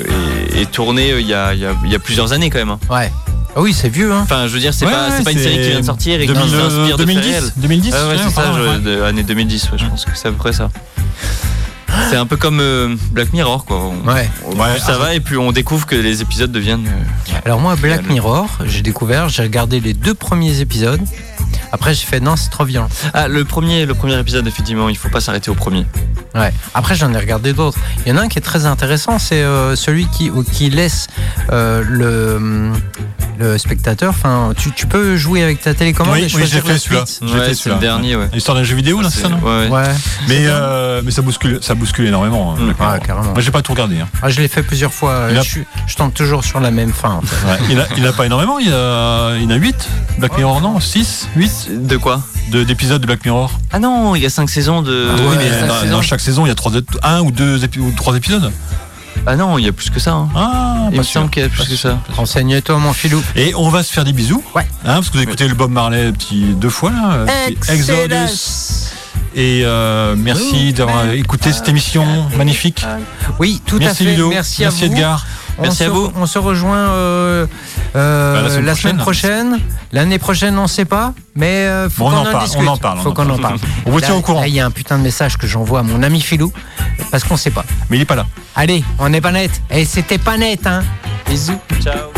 et- et tournée euh, il y, a, il y a- il y a plusieurs années quand même. hein. Ouais. Ah oui, c'est vieux, hein. Enfin, je veux dire, c'est Ouais, pas, ouais, c'est pas une série qui vient de sortir et qui 2000, s'inspire de faits 2010, réels. 2010, Ah ouais, ouais, c'est ça, je- de- année 2010, ouais, je pense que c'est à peu près ça. C'est un peu comme euh, Black Mirror, quoi. On- Ouais. on- Ouais, plus ça va et plus on découvre que les épisodes deviennent. euh, Alors moi, Black. Mirror, j'ai découvert, j'ai regardé les deux premiers épisodes. Après, j'ai fait non, c'est trop violent. Ah, le premier, le premier épisode, effectivement, il faut pas s'arrêter au premier. Ouais. Après, j'en ai regardé d'autres. Il y en a un qui est très intéressant, c'est euh, celui qui, ou- qui laisse euh, le, le spectateur. Enfin, tu, tu peux jouer avec ta télécommande Oui, et oui, choisir j'ai fait la celui-là. Ouais, fait c'est celui-là. le dernier, ouais. L'histoire d'un jeu vidéo, là, c'est ça, non ouais, ouais. Mais, euh, mais ça bouscule, ça bouscule énormément. hein, Mm. Black Mirror. Ouais, carrément. Moi, j'ai pas tout regardé. hein. Ah, je l'ai fait plusieurs fois. Il a- Je, suis- je tente toujours sur la même fin. en fait. Ouais. Il, a, il a pas énormément, il y a, il y en a 8 Black Mirror, non 6 8 De quoi de- d'épisodes de Black Mirror Ah non, il y a cinq saisons de. Ah oui, mais dans, saisons. dans chaque saison, il y a trois, un ou deux épi- ou trois épisodes. Ah non, il y a plus que ça. hein. Ah, il me sûr. semble qu'il y a plus Pas que sûr. ça. Renseigne-toi, mon filou. Et on va se faire des bisous. Ouais. Hein, parce que vous avez écouté le Bob Marley petit, deux fois là. euh, Exodus. Et euh, merci d'avoir écouté cette émission magnifique. Oui, tout merci à fait. Ludo. Merci, à vous. Edgar. On Merci se- à vous. On se rejoint euh, euh, Bah, la semaine prochaine. L'année prochaine, on ne sait pas, mais euh, faut Bon, on qu'on en en parle, discute. on en parle, on Faut qu'on en parle. On vous tient au courant. Il y a un putain de message que j'envoie à mon ami Filou parce qu'on ne sait pas. Mais il est pas là. Allez, on n'est pas net. Et c'était pas net, hein. Bisous. Ciao.